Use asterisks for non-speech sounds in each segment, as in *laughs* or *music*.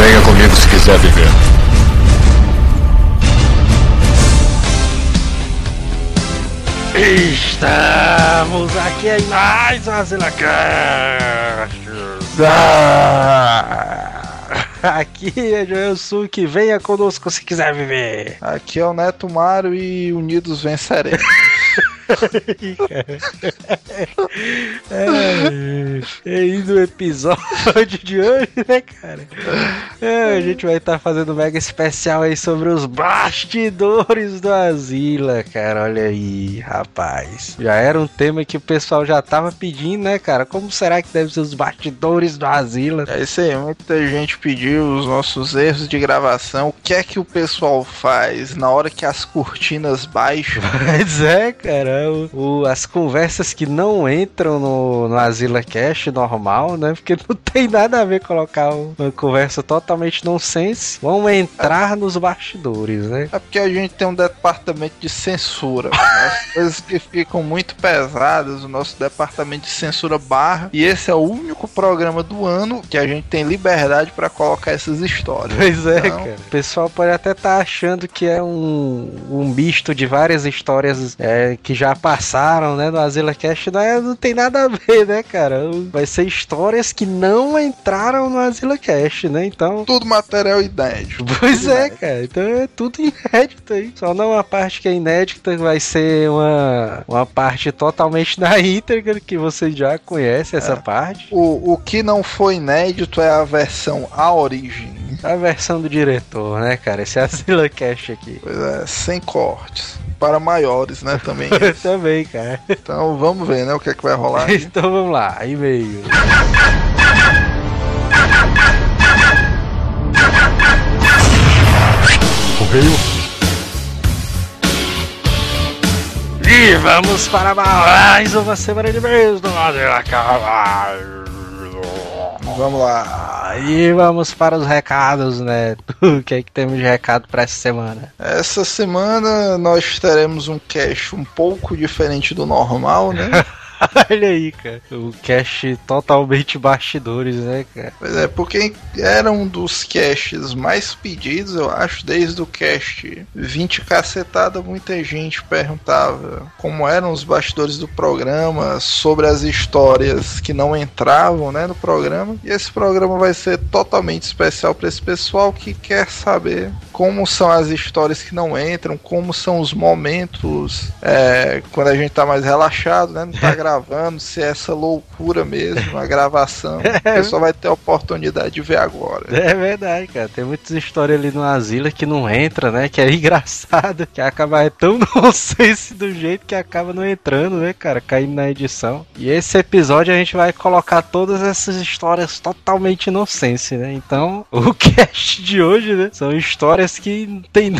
Venha comigo se quiser viver. Estamos aqui em mais uma Zilacast. Aqui é Joel Suki, venha conosco se quiser viver. Aqui é o Neto Mário e unidos venceremos. É, e no episódio de hoje, né, cara? É, a gente vai estar tá fazendo um mega especial aí sobre os bastidores do Asila, cara. Olha aí, rapaz. Já era um tema que o pessoal já tava pedindo, né, cara? Como será que deve ser os bastidores do Asila? É isso aí, muita gente pediu os nossos erros de gravação. O que é que o pessoal faz na hora que as cortinas baixam? *laughs* Pois é, cara o, o, as conversas que não entram no, no Asila Cash normal, né? Porque não *laughs* tem nada a ver colocar uma conversa totalmente nonsense. Vão entrar nos bastidores, né? É porque a gente tem um departamento de censura. As *laughs* coisas que ficam muito pesadas, o nosso departamento de censura barra. E esse é o único programa do ano que a gente tem liberdade para colocar essas histórias. Pois é, então... cara. O pessoal pode até estar tá achando que é um, um misto de várias histórias é, que já já passaram, né, no Azila Cast, não, é, não tem nada a ver, né, cara? Vai ser histórias que não entraram no Azila Cast, né? Então. Tudo material inédito. Pois é, inédito. cara. Então é tudo inédito aí. Só não a parte que é inédita vai ser uma, uma parte totalmente da íntegra, que você já conhece essa é. parte. O, o que não foi inédito é a versão A Origem. A versão do diretor, né, cara? Esse Azila Cast aqui. Pois é, sem cortes para maiores, né? Também. *laughs* também, cara. Então vamos ver, né? O que é que vai rolar. então vamos lá, e-mail. Correio. E vamos para mais uma semana de e-mails do Madeira Carvalho. Vamos lá. E vamos para os recados, né? *laughs* O que é que temos de recado para essa semana? Essa semana nós teremos um cast um pouco diferente do normal, né? *laughs* *laughs* Olha aí, cara. O cast totalmente bastidores, né, cara? Pois é, porque era um dos casts mais pedidos, eu acho, desde o cast 20 cacetada, muita gente perguntava como eram os bastidores do programa, sobre as histórias que não entravam, né, no programa. E esse programa vai ser totalmente especial para esse pessoal que quer saber como são as histórias que não entram, como são os momentos é, quando a gente tá mais relaxado, né, não tá gravando *laughs* gravando, se é essa loucura mesmo, a gravação. *laughs* É. Pessoal vai ter a oportunidade de ver agora. É verdade, cara. Tem muitas histórias ali no Asila que não entra, né? Que é engraçado, que acaba é tão *laughs* nonsense do jeito que acaba não entrando, né, cara? Caindo na edição. E esse episódio a gente vai colocar todas essas histórias totalmente inocentes, né? Então, o *laughs* cast de hoje, né? São histórias que não tem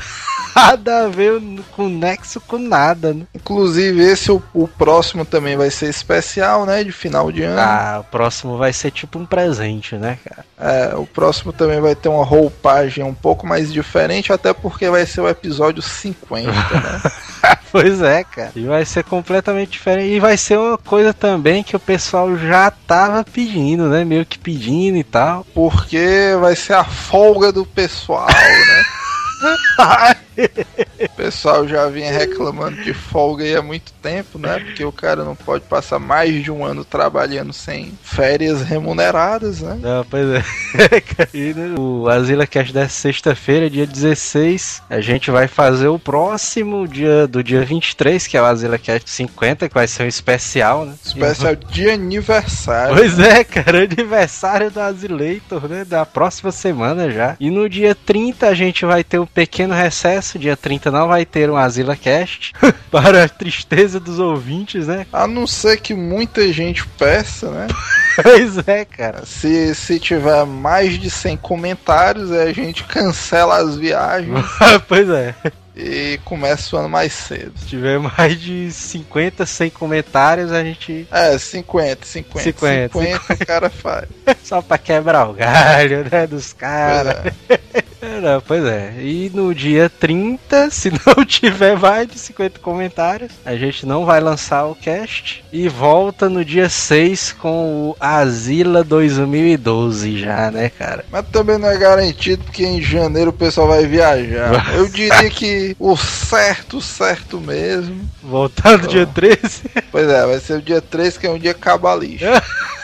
nada a ver com nexo com nada, né? Inclusive, esse o, o próximo também vai ser ser especial, né? De final de ano. Ah, o próximo vai ser tipo um presente, né, cara? É, o próximo também vai ter uma roupagem um pouco mais diferente, até porque vai ser o episódio 50, né? *laughs* pois é, cara. E vai ser completamente diferente. E vai ser uma coisa também que o pessoal já tava pedindo, né? Meio que pedindo e tal. Porque vai ser a folga do pessoal, né? *laughs* o *laughs* pessoal já vinha reclamando de folga aí há muito tempo, né? Porque o cara não pode passar mais de um ano trabalhando sem férias remuneradas, né? Não, pois é. *laughs* e, né, o Asila Cash dessa sexta-feira, dia 16, a gente vai fazer o próximo dia do dia 23, que é o Asila Cash 50, que vai ser um especial, né? Especial *laughs* de aniversário. Pois é, cara, aniversário do Asileitor, né? Da próxima semana já. E no dia 30 a gente vai ter um pequeno recesso. Dia 30 não vai ter um Asila Cast. *laughs* para a tristeza dos ouvintes, né? A não ser que muita gente peça, né? *laughs* pois é, cara. Se, se tiver mais de 100 comentários, a gente cancela as viagens. *laughs* pois é e começa o ano mais cedo. Se tiver mais de 50, 100 comentários, a gente. É, 50, 50. 50, 50 o cara faz. Só pra quebrar o galho, né? Dos caras. É. não, pois é. E no dia 30, *laughs* se não tiver mais de 50 comentários, a gente não vai lançar o cast. E volta no dia 6 com o Asila 2012 já, né, cara? Mas também não é garantido, porque em janeiro o pessoal vai viajar. Eu diria que o certo, certo mesmo. Voltar no oh. dia 13? Pois é, vai ser o dia 13, que é um dia cabalista. *laughs*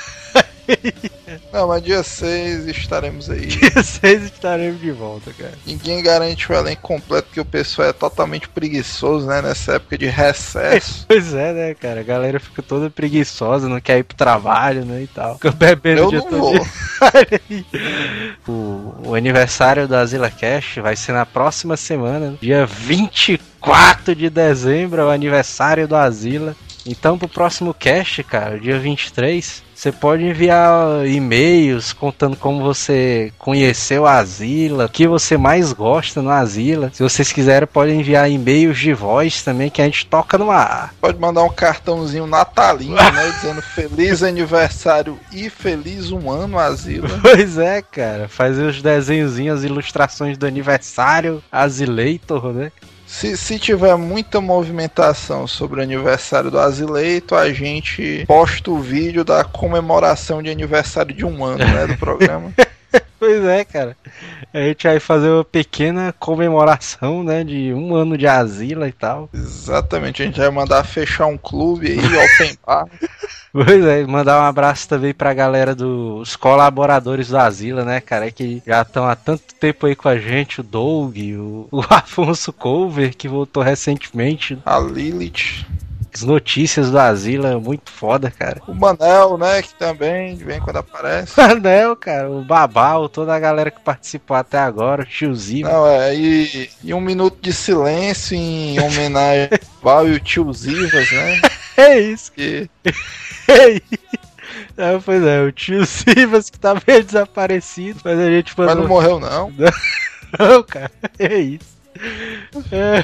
Não, mas dia 6 estaremos aí. *laughs* Dia 6 estaremos de volta, cara. Ninguém garante o elenco completo, porque o pessoal é totalmente preguiçoso, né? Nessa época de recesso. *laughs* pois é, né, cara? A galera fica toda preguiçosa, não quer ir pro trabalho, né? E tal. Fica bebendo Eu o dia não todo. Vou. *laughs* o, o aniversário da Zilla Cash vai ser na próxima semana, dia 24 de dezembro, é o aniversário do Asila. Então, pro próximo cast, cara, dia 23, você pode enviar e-mails contando como você conheceu a Asila, o que você mais gosta no Asila. Se vocês quiserem, podem enviar e-mails de voz também que a gente toca no ar. Pode mandar um cartãozinho natalino, né? *laughs* Dizendo feliz aniversário e feliz um ano, Asila. Pois é, cara. Fazer os desenhozinhos, as ilustrações do aniversário Asileitor, né? Se, se tiver muita movimentação sobre o aniversário do Azileito, a gente posta o vídeo da comemoração de aniversário de um ano, né, do programa. *laughs* *laughs* pois é, cara. A gente vai fazer uma pequena comemoração, né, de um ano de Asila e tal. Exatamente, a gente vai mandar fechar um clube aí, open *laughs* bar. Pois é, mandar um abraço também pra galera dos colaboradores do Asila, né, cara, que já estão há tanto tempo aí com a gente, o Doug, o, o *laughs* Afonso Cover, que voltou recentemente. A Lilith. As notícias do Asila, muito foda, cara. O Manel, né, que também vem quando aparece. *laughs* Manel, cara, o Babal, toda a galera que participou até agora, o tiozinho. Não, é, e, e um minuto de silêncio em homenagem ao Babal e o tio Zivas, né? *laughs* É isso. Que... *laughs* É, pois é, o tio Sivas que tá meio desaparecido, mas a gente Mas não morreu, não. Não, cara, é isso. É.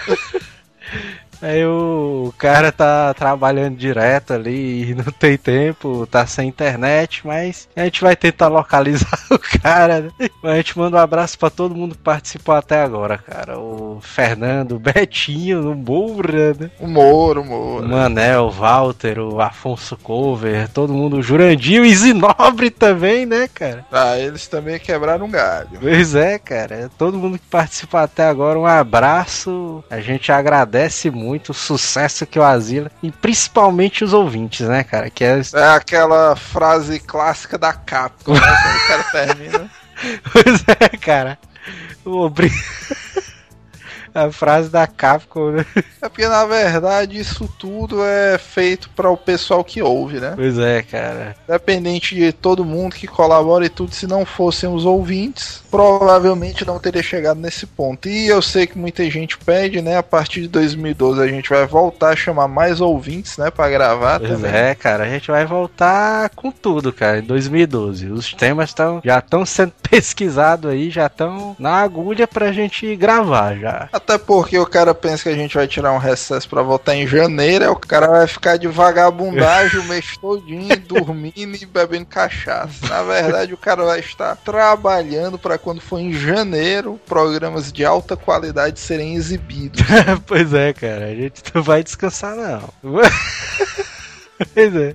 Aí o cara tá trabalhando direto ali e *laughs* não tem tempo, tá sem internet, mas a gente vai tentar localizar *laughs* o cara. Né? A gente manda um abraço para todo mundo que participou até agora, cara. O Fernando, o Betinho, o Moura, né? O Moura, o Moura. O Manel, o Walter, o Afonso Cover, todo mundo, o Jurandir, o Isinobre também, né, cara? Ah, eles também quebraram um galho. Pois é, cara. Todo mundo que participou até agora, um abraço. A gente agradece muito muito o sucesso que o Asila, e principalmente os ouvintes, né, cara? Que é... é aquela frase clássica da Capcom, né? O cara termina. *laughs* pois é, cara. Obrigado. *laughs* a frase da Capcom, né? É porque na verdade isso tudo é feito para o pessoal que ouve, né? Pois é, cara. Independente de todo mundo que colabora e tudo, se não fossem os ouvintes, provavelmente não teria chegado nesse ponto. E eu sei que muita gente pede, né? A partir de 2012 a gente vai voltar a chamar mais ouvintes, né? Pra gravar pois também. É, cara, a gente vai voltar com tudo, cara, em 2012. Os temas tão, já estão sendo *laughs* pesquisados aí, já estão na agulha pra gente gravar já. Até porque o cara pensa que a gente vai tirar um recesso pra voltar em janeiro, o cara vai ficar de vagabundagem o mês todinho, *laughs* dormindo e bebendo cachaça. Na verdade, o cara vai estar trabalhando para quando for em janeiro, programas de alta qualidade serem exibidos. *laughs* pois é, cara, a gente não vai descansar não. *laughs* Pois é.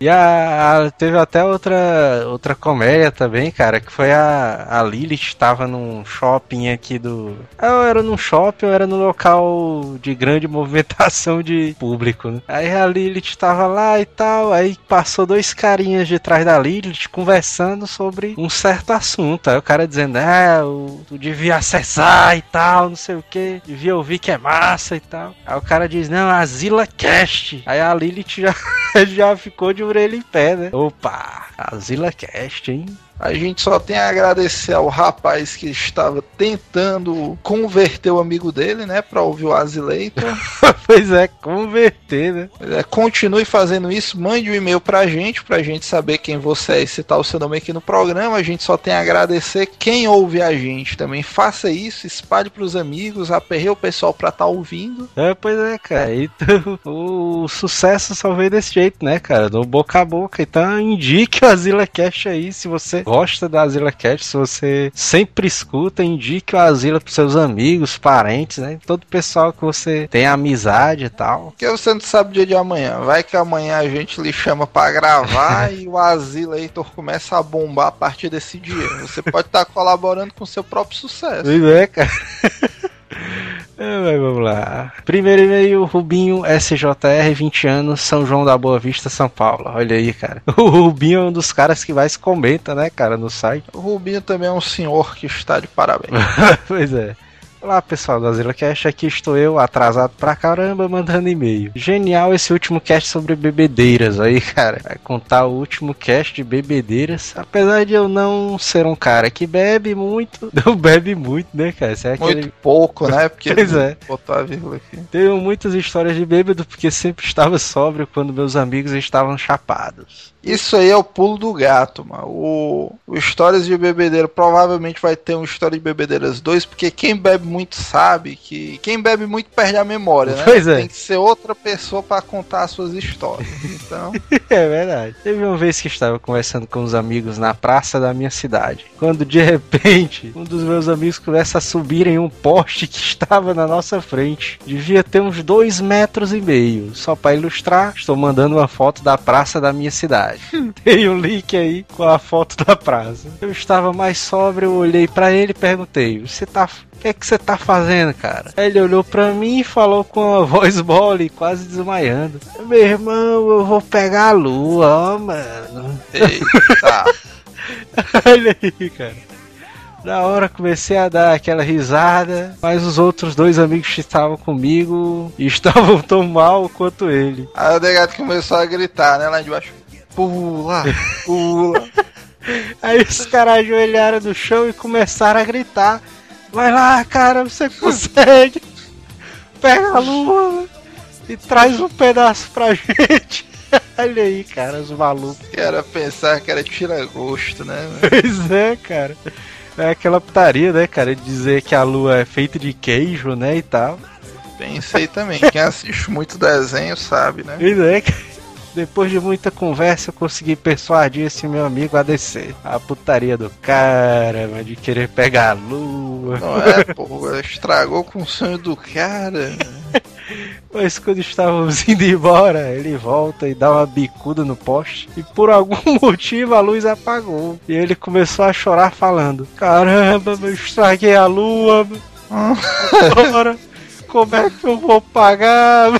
E a, a, teve até outra, outra comédia também, cara, que foi a, a Lilith estava num shopping aqui do. Ou era num shopping ou era no local de grande *laughs* movimentação de público, né? Aí a Lilith estava lá e tal, aí passou dois carinhas de trás da Lilith conversando sobre um certo assunto. Aí o cara dizendo, é, tu devia acessar e tal, não sei o que, devia ouvir que é massa e tal. Aí o cara diz, não, a Zilla Cast. Aí a Lilith já *laughs* já ficou de orelha em pé, né? Opa, a Zilla Cast, hein? A gente só tem a agradecer ao rapaz que estava tentando converter o amigo dele, né, para ouvir o Azileitor. *laughs* pois é, converter, né? É, continue fazendo isso, mande um e-mail pra gente, pra gente saber quem você é e citar o seu nome aqui no programa. A gente só tem a agradecer quem ouve a gente também. Faça isso, espalhe pros amigos, aperreie o pessoal pra estar tá ouvindo. É, pois é, cara. Então, *laughs* o sucesso só veio desse jeito, né, cara? Do boca a boca. Então indique o Azila Cash aí se você gosta da Azila Cat, se você sempre escuta, indique o Azila pros seus amigos, parentes, né? Todo pessoal que você tem amizade e tal. Porque você não sabe o dia de amanhã. Vai que amanhã a gente lhe chama para gravar *laughs* e o Azila Heitor começa a bombar a partir desse dia. Você pode estar tá colaborando com o seu próprio sucesso. Pois é, cara. *laughs* É, mas vamos lá. Primeiro e-mail, Rubinho SJR, 20 anos, São João da Boa Vista, São Paulo. Olha aí, cara. *laughs* O Rubinho é um dos caras que mais comenta, né, cara, no site. O Rubinho também é um senhor que está de parabéns. *laughs* pois é. Olá pessoal do Azila Cast, aqui estou eu, atrasado pra caramba, mandando e-mail. Genial esse último cast sobre bebedeiras aí, *laughs* cara. Vai contar o último cast de bebedeiras. Apesar de eu não ser um cara que bebe muito, *laughs* não bebe muito, né, cara? é aquele... Muito pouco, né? Porque *laughs* pois é. botar a vírgula aqui. Tenho muitas histórias de bêbado porque sempre estava sóbrio quando meus amigos estavam chapados. Isso aí é o pulo do gato, mano. O, o Histórias de Bebedeira provavelmente vai ter um História de Bebedeiras 2, porque quem bebe muito sabe que quem bebe muito perde a memória, né? Pois é. Tem que ser outra pessoa para contar as suas histórias. Então. *laughs* é verdade. Teve uma vez que estava conversando com os amigos na praça da minha cidade, quando de repente um dos meus amigos começa a subir em um poste que estava na nossa frente. Devia ter uns dois metros e meio. Só para ilustrar, estou mandando uma foto da praça da minha cidade. *laughs* Tem um link aí com a foto da praça. Eu estava mais sóbrio, eu olhei para ele e perguntei: Você tá. O que é que você tá fazendo, cara? Ele olhou pra mim e falou com a *laughs* voz mole, quase desmaiando. Meu irmão, eu vou pegar a lua, ó, mano. Eita. *laughs* Olha aí, cara. Na hora comecei a dar aquela risada, mas os outros dois amigos que estavam comigo estavam tão mal quanto ele. Aí o degato começou a gritar, né, lá de baixo pula, *laughs* pula. Aí os caras ajoelharam no chão e começaram a gritar: Vai lá, cara, você consegue! Pega a lua e traz um pedaço pra gente. *laughs* Olha aí, cara, os malucos. Era pensar que era tira-gosto, né? Pois é, cara. É aquela putaria, né, cara? De dizer que a lua é feita de queijo, né, e tal. Pensei também. Quem assiste muito desenho sabe, né? Pois é, cara. Depois de muita conversa, eu consegui persuadir esse meu amigo a descer. A putaria do cara, mas de querer pegar a lua. Não é, pô, estragou com o sonho do cara. *laughs* Mas quando estávamos indo embora, ele volta e dá uma bicuda no poste. E por algum *laughs* motivo a luz apagou. E ele começou a chorar falando: Caramba, eu estraguei a lua. *laughs* Agora, como é que eu vou pagar?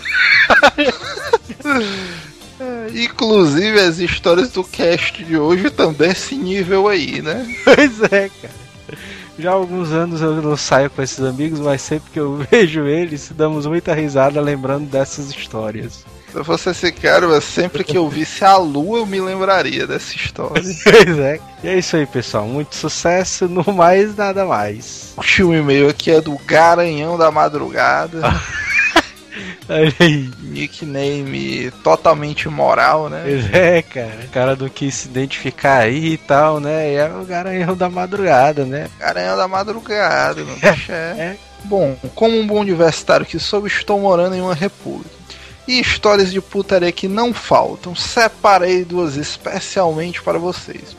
Inclusive as histórias do cast de hoje também esse nível aí, né? *laughs* Pois é, cara. Já há alguns anos eu não saio com esses amigos, mas sempre que eu *laughs* vejo eles, damos muita risada lembrando dessas histórias. Se eu fosse esse cara, sempre que eu visse a lua, eu me lembraria dessa história. *laughs* pois é. E é isso aí, pessoal. Muito sucesso, no mais nada mais. O último e-mail aqui é do Garanhão da Madrugada. Nickname totalmente moral, né? É, cara. O cara do que se identificar aí e tal, né? E é o garanhão da madrugada, né? Garanhão da madrugada, não é. é. Bom, como um bom universitário que soube, estou morando em uma república. E histórias de putaria que não faltam. Separei duas especialmente para vocês.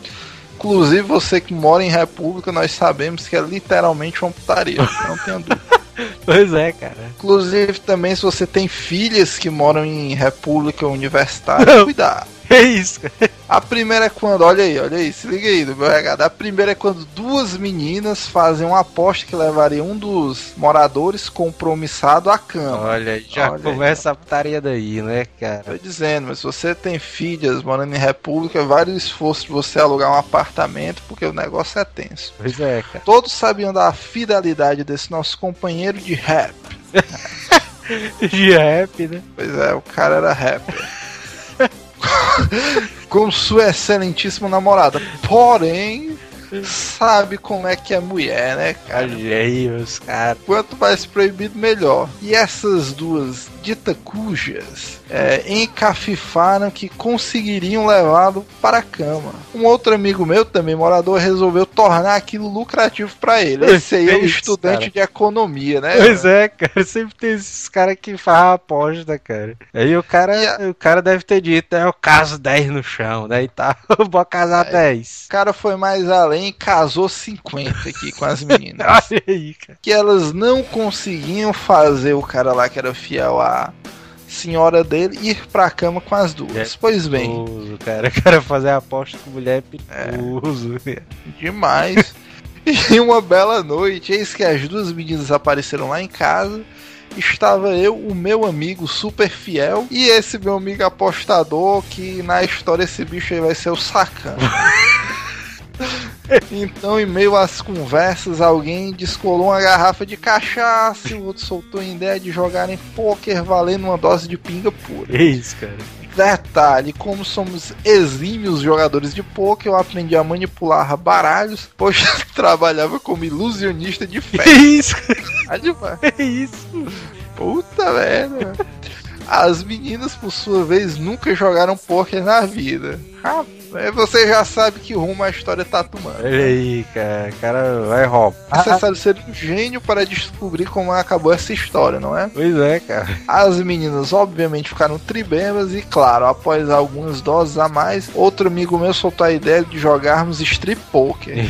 Inclusive, você que mora em república, nós sabemos que é literalmente uma putaria. Não tenho dúvida. *laughs* *laughs* Pois é, cara. Inclusive, também, se você tem filhas que moram em república universitária, cuidado. *laughs* É isso, cara. A primeira é quando, olha aí, olha aí, se liga aí do meu recado. A primeira é quando duas meninas fazem uma aposta que levaria um dos moradores compromissado à cama. Olha, já olha começa aí. a putaria daí, né, cara? Tô dizendo, mas se você tem filhas morando em república, vale o esforço de você alugar um apartamento, porque o negócio é tenso. Pois é, cara. Todos sabiam da fidelidade desse nosso companheiro de rap. *laughs* de rap, né? Pois é, o cara era rapper. *laughs* *laughs* com sua excelentíssima namorada. Porém, sabe como é que é mulher, né, cara? Aí, os caras. Quanto mais proibido, melhor. E essas duas dita cujas é, encafifaram que conseguiriam levá-lo para a cama. Um outro amigo meu, também morador, resolveu tornar aquilo lucrativo para ele. Esse aí é um estudante cara. de economia, né? Pois é, cara. Sempre tem esses caras que fazem aposta, cara. Aí o cara, a... o cara deve ter dito, é o caso 10 no chão, né? E tá, *laughs* vou casar é, 10. O cara foi mais além casou 50 aqui com as meninas. *laughs* Olha aí, cara. Que elas não conseguiam fazer o cara lá que era fiel a senhora dele ir pra cama com as duas. É pois bem. Perigoso, cara. O cara fazer aposta com mulher é perigoso. É, demais. *laughs* e uma bela noite, eis que as duas meninas apareceram lá em casa. Estava eu, o meu amigo super fiel, e esse meu amigo apostador, que na história esse bicho aí vai ser o sacana. *laughs* *laughs* Então, em meio às conversas, alguém descolou uma garrafa de cachaça e o outro soltou a ideia de jogar em poker valendo uma dose de pinga pura. É isso, cara. Detalhe, como somos exímios jogadores de poker, eu aprendi a manipular baralhos, pois *laughs* trabalhava como ilusionista de fé. É isso, É isso. Puta merda. As meninas, por sua vez, nunca jogaram poker na vida. Rapaz você já sabe que rumo a história tá tomando. Olha aí, cara. O cara vai roubar. É necessário ser um gênio para descobrir como acabou essa história, não é? Pois é, cara. As meninas, obviamente, ficaram tribembas e, claro, após algumas doses a mais, outro amigo meu soltou a ideia de jogarmos strip poker. *laughs*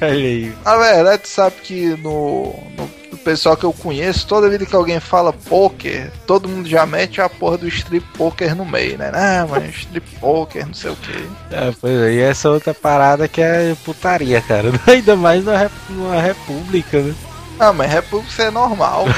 Olha aí. Na verdade, sabe que no, no pessoal que eu conheço, toda vida que alguém fala poker, todo mundo já mete a porra do strip poker no meio, né? Ah, mas strip poker, não sei o que. É, pois é, e essa outra parada que é putaria, cara. *laughs* Ainda mais numa, numa república, né? Ah, mas república é normal. *laughs*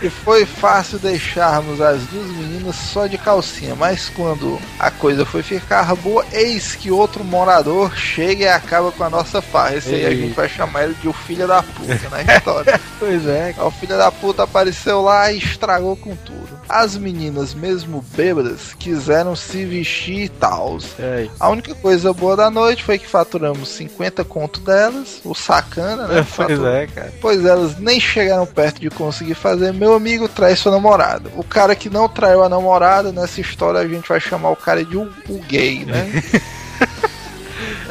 E foi fácil deixarmos as duas meninas só de calcinha, mas quando a coisa foi ficar boa, eis que outro morador chega e acaba com a nossa farra. Esse aí a gente vai chamar ele de o filho da puta na história. *laughs* pois é. O filho da puta apareceu lá e estragou com tudo. As meninas, mesmo bêbadas, quiseram se vestir e tal. A única coisa boa da noite foi que faturamos 50 conto delas, o sacana, né? *laughs* pois é, cara. Pois elas nem chegaram perto de conseguir fazer. Meu amigo trai sua namorada. O cara que não traiu a namorada, nessa história a gente vai chamar o cara de o, o gay, né? *laughs*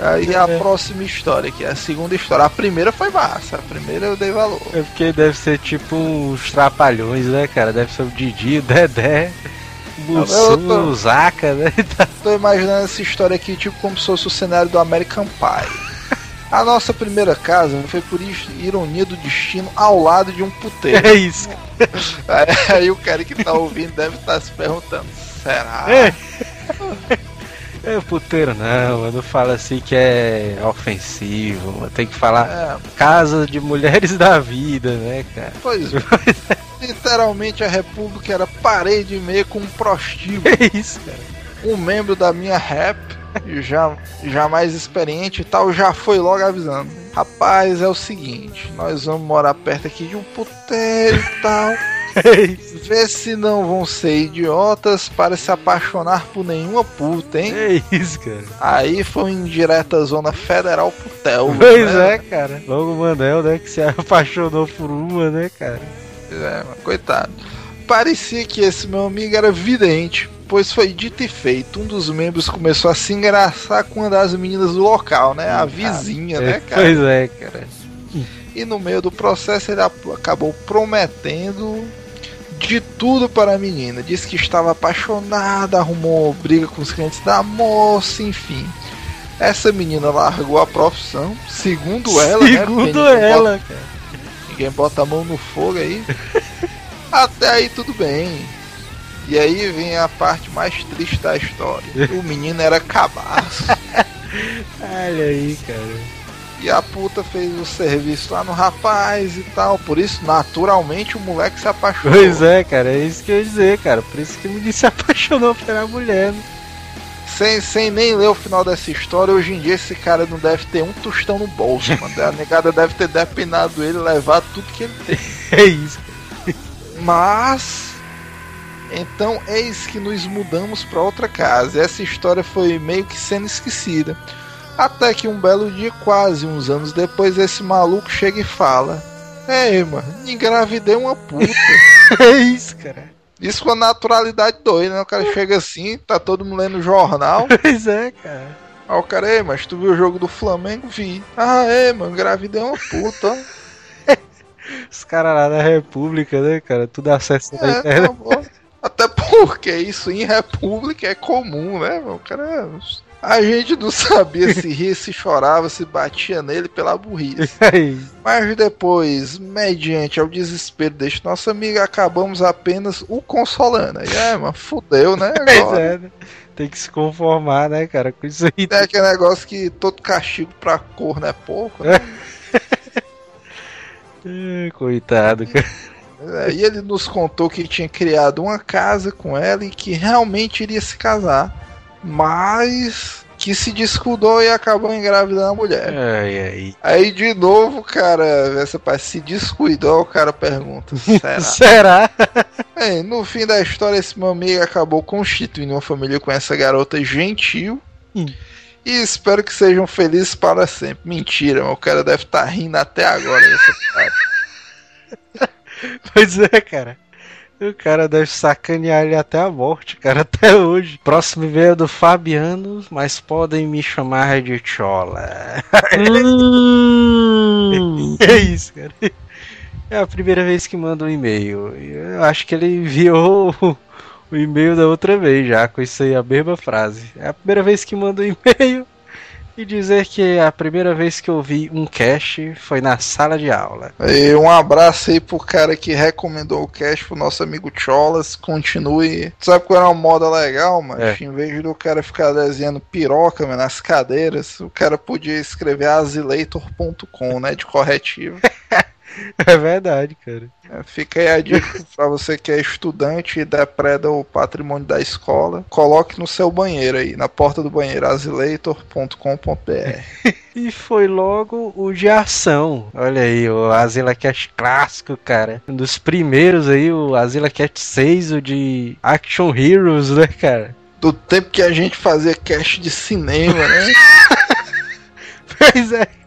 Aí a é. próxima história, que é a segunda história. A primeira foi massa, a primeira eu dei valor. É porque deve ser tipo uns trapalhões, né, cara? Deve ser o Didi, o Dedé. o Zaca, né? *laughs* Tô imaginando essa história aqui, tipo, como se fosse o cenário do American Pie. A nossa primeira casa foi por ironia do destino ao lado de um puteiro. É isso. Aí, *laughs* aí o cara que tá ouvindo deve estar tá se perguntando: será? É. *laughs* É puteiro não, não fala assim que é ofensivo, tem que falar é. casa de mulheres *laughs* da vida, né, cara? Pois é. *laughs* Literalmente a república era parede e meia com um prostíbulo. É isso, cara. Um membro da minha rap, já, já mais experiente e tal, já foi logo avisando. Rapaz, é o seguinte, nós vamos morar perto aqui de um puteiro e tal. *laughs* Vê se não vão ser idiotas para se apaixonar por nenhuma puta, hein? É isso, cara. Aí foi em direta zona federal pro Tel. Pois né? é, cara. Logo o Manel, né, que se apaixonou por uma, né, cara? É, coitado. Parecia que esse meu amigo era vidente, pois foi dito e feito. Um dos membros começou a se engraçar com uma das meninas do local, né? A vizinha, né, cara? Pois é, cara. E no meio do processo ele acabou prometendo de tudo para a menina. Disse que estava apaixonada, arrumou briga com os clientes da moça, enfim. Essa menina largou a profissão, segundo ela, né? Segundo né? ela, bota, cara. Ninguém bota a mão no fogo aí. *laughs* Até aí tudo bem. E aí vem a parte mais triste da história. O menino era cabaço. *laughs* Olha aí, cara. E a puta fez o serviço lá no rapaz e tal. Por isso, naturalmente, o moleque se apaixonou. Pois é, cara, é isso que eu ia dizer, cara. Por isso que o menino *laughs* se apaixonou pela mulher. Né? Sem, sem nem ler o final dessa história, hoje em dia esse cara não deve ter um tostão no bolso, *laughs* mano. A negada deve ter depinado ele levado tudo que ele tem. é isso. Mas. Então, eis que nos mudamos para outra casa. Essa história foi meio que sendo esquecida Até que um belo dia, quase uns anos depois, esse maluco chega e fala: Ei, mano, engravidei uma puta. *laughs* é isso, cara. Isso com a naturalidade doida, né? O cara chega assim, tá todo mundo lendo jornal. *laughs* Pois é, cara. Aí o cara, ei, mas tu viu o jogo do Flamengo? Vi. Ah, é, mano, engravidei uma puta. *laughs* Os caras lá da República, né, cara? Tudo acesso é, internet. Tá porque isso em República é comum, né? O cara. A gente não sabia se ria, se chorava, se batia nele pela burrice. *laughs* Mas depois, mediante ao desespero deste nosso amigo, acabamos apenas o consolando. Aí, é, mano, fudeu, né? *laughs* Agora. É, né? Tem que se conformar, né, cara, com isso aí. É aquele negócio que todo castigo pra cor não é pouco, né? *laughs* Coitado, cara. É, e ele nos contou que tinha criado uma casa com ela e que realmente iria se casar, mas que se descuidou e acabou engravidando a mulher. Ai, ai. Aí de novo, cara, essa parte se descuidou, o cara pergunta: *laughs* será? será? É, no fim da história, esse meu amigo acabou constituindo uma família com essa garota gentil. Hum. E espero que sejam felizes para sempre. Mentira, o cara deve estar tá rindo até agora dessa *laughs* *laughs* pois é, cara. O cara deve sacanear ele até a morte, cara, até hoje. Próximo e-mail é do Fabiano, mas podem me chamar de Chola. Hum. *laughs* é isso, cara. É a primeira vez que manda um e-mail. Eu acho que ele enviou o e-mail da outra vez já, com isso aí, a mesma frase. É a primeira vez que manda um e-mail e dizer que a primeira vez que eu vi um cast foi na sala de aula. E um abraço aí pro cara que recomendou o cast pro nosso amigo Cholas. Continue. Sabe qual era uma moda legal, mas é. em vez do cara ficar desenhando piroca mano, nas cadeiras, o cara podia escrever asileitor.com, né? De corretivo. *laughs* *laughs* É verdade, cara. É, fica aí a dica *laughs* pra você que é estudante e depreda o patrimônio da escola. Coloque no seu banheiro aí, na porta do banheiro, azileitor.com.br. *laughs* e foi logo o de ação. Olha aí, o Azila Cat clássico, cara. Um dos primeiros aí, o Azila Cat 6, o de Action Heroes, né, cara? Do tempo que a gente fazia cast de cinema, né? pois é.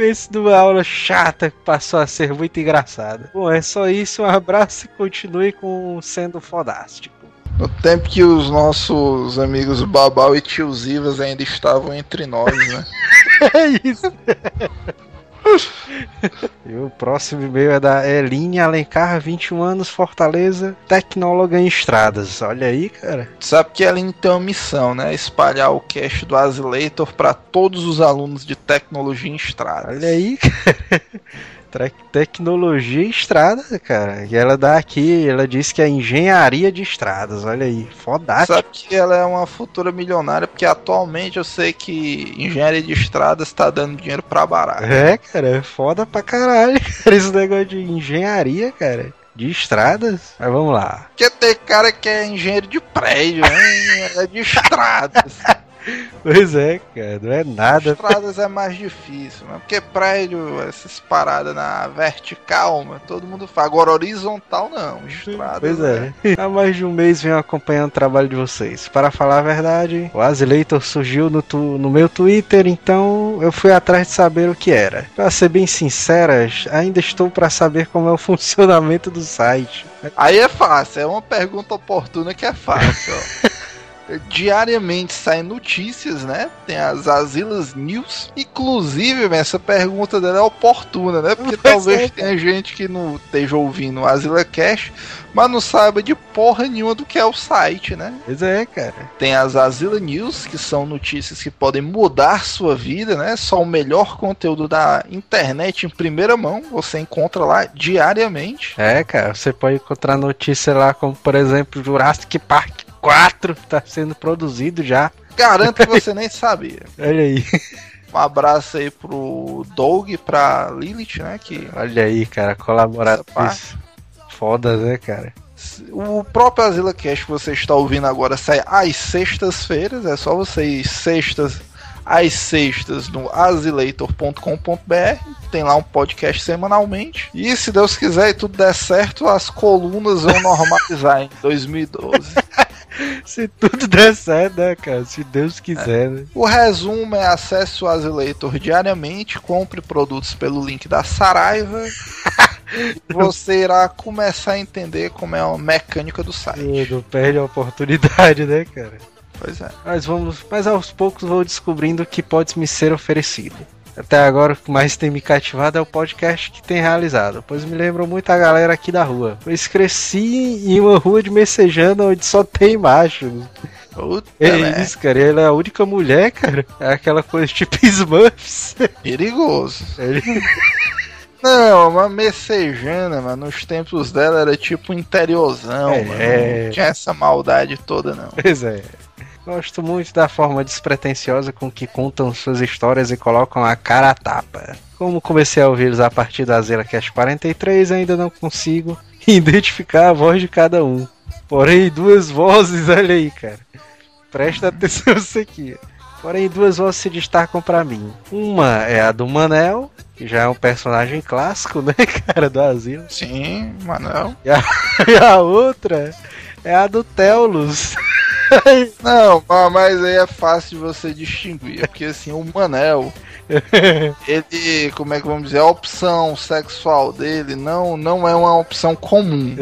Pense numa aula chata que passou a ser muito engraçada. Bom, é só isso. Um abraço e continue com sendo fodástico. No tempo que os nossos amigos Babal e Tios Ivas ainda estavam entre nós, né? *laughs* é isso. E o próximo e-mail é da Eline Alencar, 21 anos, Fortaleza, tecnóloga em estradas. Olha aí, cara. Sabe que a Eline tem uma missão, né? Espalhar o cast do Azileitor para todos os alunos de tecnologia em estradas. Olha aí, cara tecnologia e estrada, cara. E ela dá aqui, ela diz que é engenharia de estradas, olha aí, fodástico. Sabe que ela é uma futura milionária, porque atualmente eu sei que engenharia de estradas está dando dinheiro pra barato. É, cara, é foda pra caralho, *laughs* cara, esse negócio de engenharia, cara. De estradas? Mas vamos lá. Porque tem cara que é engenheiro de prédio, né? é de estradas. *laughs* *laughs* Pois é, cara, não é nada. Estradas é mais difícil, né? Porque prédio, essas paradas na vertical, mas todo mundo faz. Agora horizontal não, estradas. Pois é. é. *laughs* Há mais de um mês venho acompanhando o trabalho de vocês. Para falar a verdade, o Azileitor surgiu no, tu, no meu Twitter, então eu fui atrás de saber o que era. Para ser bem sincera, ainda estou para saber como é o *laughs* funcionamento do site. Aí é fácil, é uma pergunta oportuna que é fácil. Diariamente saem notícias, né? Tem as Asilas News. Inclusive, essa pergunta dela é oportuna, né? Porque talvez é, tenha gente que não esteja ouvindo o Asila Cash, mas não saiba de porra nenhuma do que é o site, né? Pois é, cara. Tem as Asila News, que são notícias que podem mudar sua vida, né? Só o melhor conteúdo da internet em primeira mão, você encontra lá diariamente. É, cara, você pode encontrar notícia lá como, por exemplo, Jurassic Park 4 tá sendo produzido já. Garanto que você nem sabia. *laughs* Olha aí. Um abraço aí pro Doug, pra Lilith, né? Que Olha aí, cara, colaborar com isso. Foda, né, cara? O próprio Azila Cash que você está ouvindo agora sai às sextas-feiras. É só vocês sextas às sextas no azileitor.com.br. Tem lá um podcast semanalmente. E se Deus quiser e tudo der certo, as colunas vão normalizar em 2012. *laughs* Se tudo der certo, né, cara? Se Deus quiser, é. né? O resumo é acesse o Azileitor diariamente, compre produtos pelo link da Saraiva. *laughs* você irá começar a entender como é a mecânica do site. Não perde a oportunidade, né, cara? Pois é. Mas vamos, mas aos poucos vou descobrindo o que pode me ser oferecido. Até agora o que mais tem me cativado é o podcast que tem realizado, pois me lembram muito a galera aqui da rua. Pois cresci em uma rua de Messejana onde só tem macho. Puta é né? isso, cara. Ela é a única mulher, cara. É aquela coisa tipo *laughs* Smurfs. Perigoso. Não, uma messejana, mano, nos tempos dela era tipo interiorzão, é, mano. Não tinha essa maldade toda, não. Pois é. Gosto muito da forma despretensiosa com que contam suas histórias e colocam a cara a tapa. Como comecei a ouvi-los a partir da Zela Cast 43, ainda não consigo *laughs* identificar a voz de cada um. Porém, duas vozes, olha aí, cara. Presta atenção *laughs* nisso aqui. Porém, duas vozes se destacam para mim. Uma é a do Manel, que já é um personagem clássico, *laughs* né, cara, do asilo. Sim, Manel. E a, e a outra é a do Teulus. *laughs* Não, mas aí é fácil de você distinguir. Porque assim, o Manel, *laughs* ele, como é que vamos dizer, a opção sexual dele não, não é uma opção comum.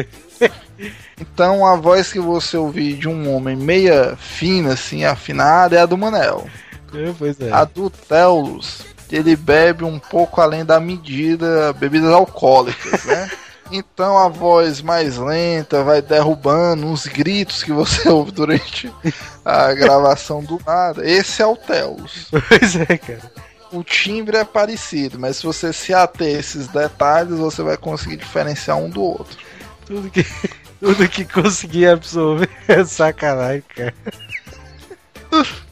Então a voz que você ouvir de um homem meia fina, assim, afinada, é a do Manel. É, pois é. A do Telos, ele bebe um pouco além da medida bebidas alcoólicas, né? *laughs* Então a voz mais lenta vai derrubando uns gritos que você *laughs* ouve durante a gravação do nada. Esse é o Telos. *laughs* Pois é, cara. O timbre é parecido, mas se você se ater a esses detalhes, você vai conseguir diferenciar um do outro. Tudo que, tudo que conseguir absorver é sacanagem, cara. *laughs*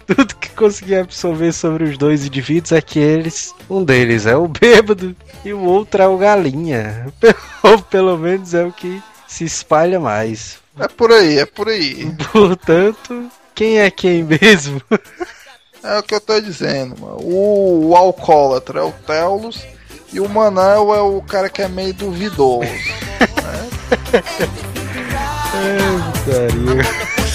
Consegui absorver sobre os dois indivíduos é que eles, um deles é o *laughs* bêbado e o outro é o galinha. *laughs* Ou pelo menos é o que se espalha mais. É por aí, é por aí. *laughs* Portanto, quem é quem mesmo? É o que eu tô dizendo, mano. O, o alcoólatra é o Telos e o Manel é o cara que é meio duvidoso. né? é, putaria.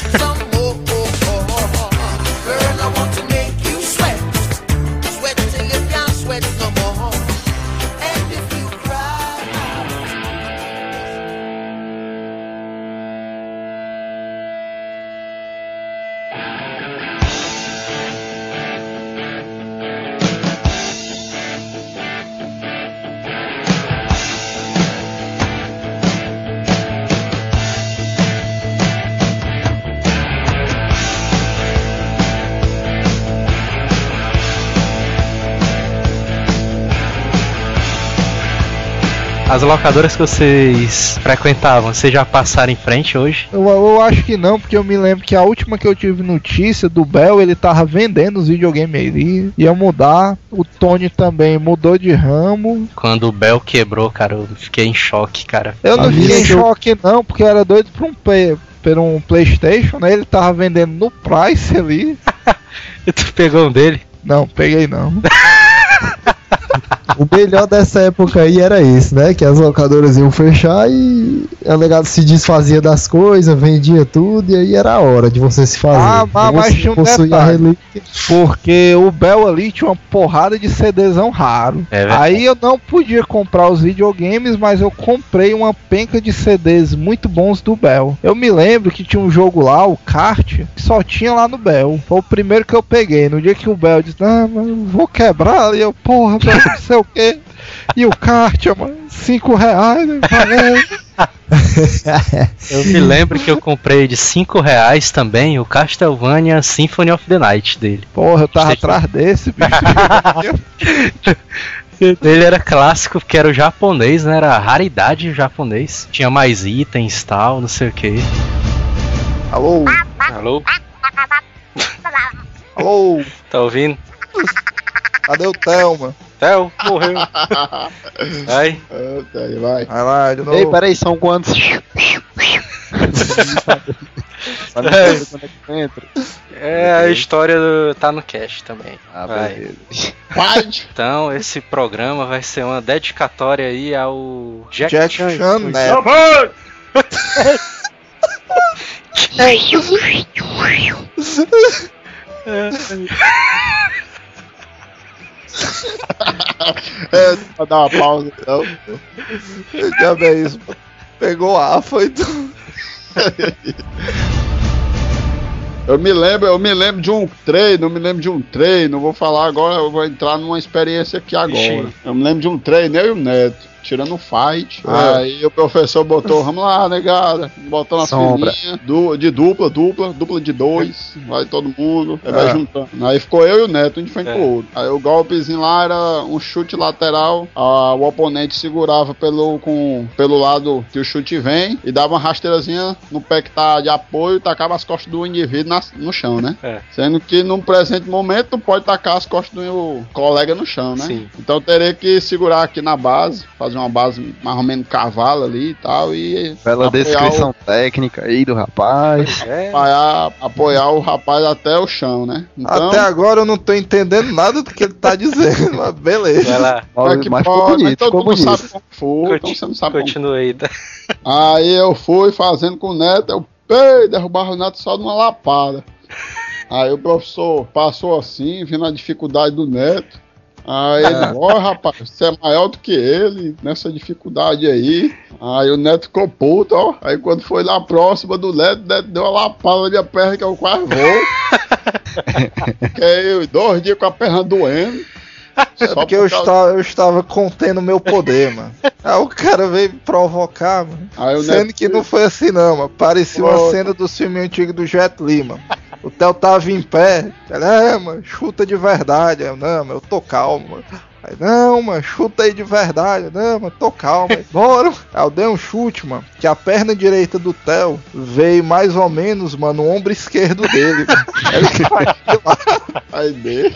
As locadoras que vocês frequentavam, vocês já passaram em frente hoje? Eu, eu, acho que não, porque eu me lembro que a última que eu tive notícia do Bel, ele tava vendendo os videogames ali, ia mudar. O Tony também mudou de ramo. Quando o Bel quebrou, cara, eu fiquei em choque, cara. Eu não fiquei em choque não, porque eu era doido pra um, play, pra um Playstation, né? Ele tava vendendo no Price ali. *laughs* e tu pegou um dele? Não, peguei não. *laughs* o melhor dessa época aí era esse, né? Que as locadoras iam fechar e a legado se desfazia das coisas, vendia tudo e aí era a hora de você se fazer. Ah, mas, mas tinha um detalhe, porque o Bel ali tinha uma porrada de CDzão raro. É aí eu não podia comprar os videogames, mas eu comprei uma penca de CDs muito bons do Bel. Eu me lembro que tinha um jogo lá, o Kart, que só tinha lá no Bel. Foi o primeiro que eu peguei. No dia que o Bel disse, ah, vou quebrar, e eu, porra, não sei o que. E o kart, mano, 5 reais, né? *laughs* eu me lembro que eu comprei de 5 reais também o Castlevania Symphony of the Night dele. Porra, eu tava atrás desse, bicho. *laughs* Ele era clássico porque era o japonês, né? Era raridade japonês. Tinha mais itens tal, não sei o que. Alô? Alô? Alô? Tá ouvindo? *laughs* Cadê o Thelma? Theo morreu. *laughs* Vai. Vai. Vai lá, de novo. Ei, peraí, são quantos? *laughs* é. é a história do. tá no cast também. Ah, vai. Então, esse programa vai ser uma dedicatória aí ao Jack, Jack Chan. Chan que É, pra dar uma pausa então. Já bem isso. Pegou a foi tu. Eu me lembro, eu me lembro de um treino, eu me lembro de um treino, vou falar agora, eu vou entrar numa experiência aqui agora. Ixi. Eu me lembro de um treino, eu e o Neto. Tirando um fight, Ah. aí o professor botou, *laughs* vamos lá, negada, botou uma Sombra. filinha du- de dupla, dupla, dupla de dois, vai todo mundo, aí Ah. vai juntando. Aí ficou eu e o Neto, um de frente É. pro outro. Aí o golpezinho lá era um chute lateral, a- o oponente segurava pelo, com, pelo lado que o chute vem e dava uma rasteirazinha no pé que tá de apoio e tacava as costas do indivíduo nas- no chão, né? É. Sendo que num presente momento pode tacar as costas do colega no chão, né? Sim. Então eu teria que segurar aqui na base, fazer uma base mais ou menos cavalo ali e tal, e Bela apoiar descrição técnica aí do rapaz. É, apoiar, apoiar o rapaz até o chão, né? Então, Até agora eu não tô entendendo nada do que ele tá dizendo, mas beleza. vai lá, é que mas ficou bonito, todo ficou mundo bonito. sabe como for, então você não sabe como continua aí, tá? Aí eu fui fazendo com o Neto, eu pei, derrubava o Neto só numa lapada. Aí o professor passou assim, vendo a dificuldade do Neto. Aí ele, ó rapaz, você é maior do que ele, nessa dificuldade aí. Aí o Neto ficou puto, ó. Aí quando foi lá próxima do Neto, o Neto deu uma lapada na minha perna que eu quase vou. *laughs* Fiquei dois dias com a perna doendo. É Só porque por eu causa- estava, eu estava contendo meu poder, mano. Aí o cara veio me provocar, mano. Sendo Neto- que não foi assim não, mano. Parecia uma cena do filme antigo do Jet Li, mano. O Theo tava em pé. Ele, é, mano, chuta de verdade. Eu, não, mano, eu tô calmo, mano. Aí, não, mano, chuta aí de verdade. Não, mano, tô calmo. Aí, Bora. Aí eu dei um chute, mano. Que a perna direita do Theo veio mais ou menos, mano, no ombro esquerdo dele, mano. *laughs* Aí Ele caiu lá. Aí dele.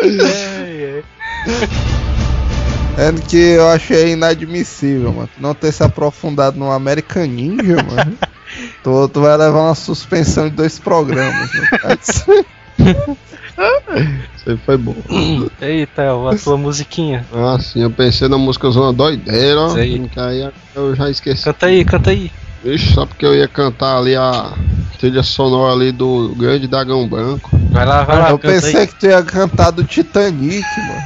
É, é. Sendo que eu achei inadmissível, mano. Não ter se aprofundado no American Ninja, mano. Tu, tu vai levar uma suspensão de dois programas. Né? Isso aí foi bom. Eita, a tua musiquinha. Ah, sim, eu pensei na música Zona Doideira, ó. Sei. Que aí eu já esqueci. Canta aí, canta aí. Vixe, só porque eu ia cantar ali a trilha sonora ali do Grande Dragão Branco. Vai lá, vai lá, eu canta pensei aí. que tu ia cantar do Titanic, mano.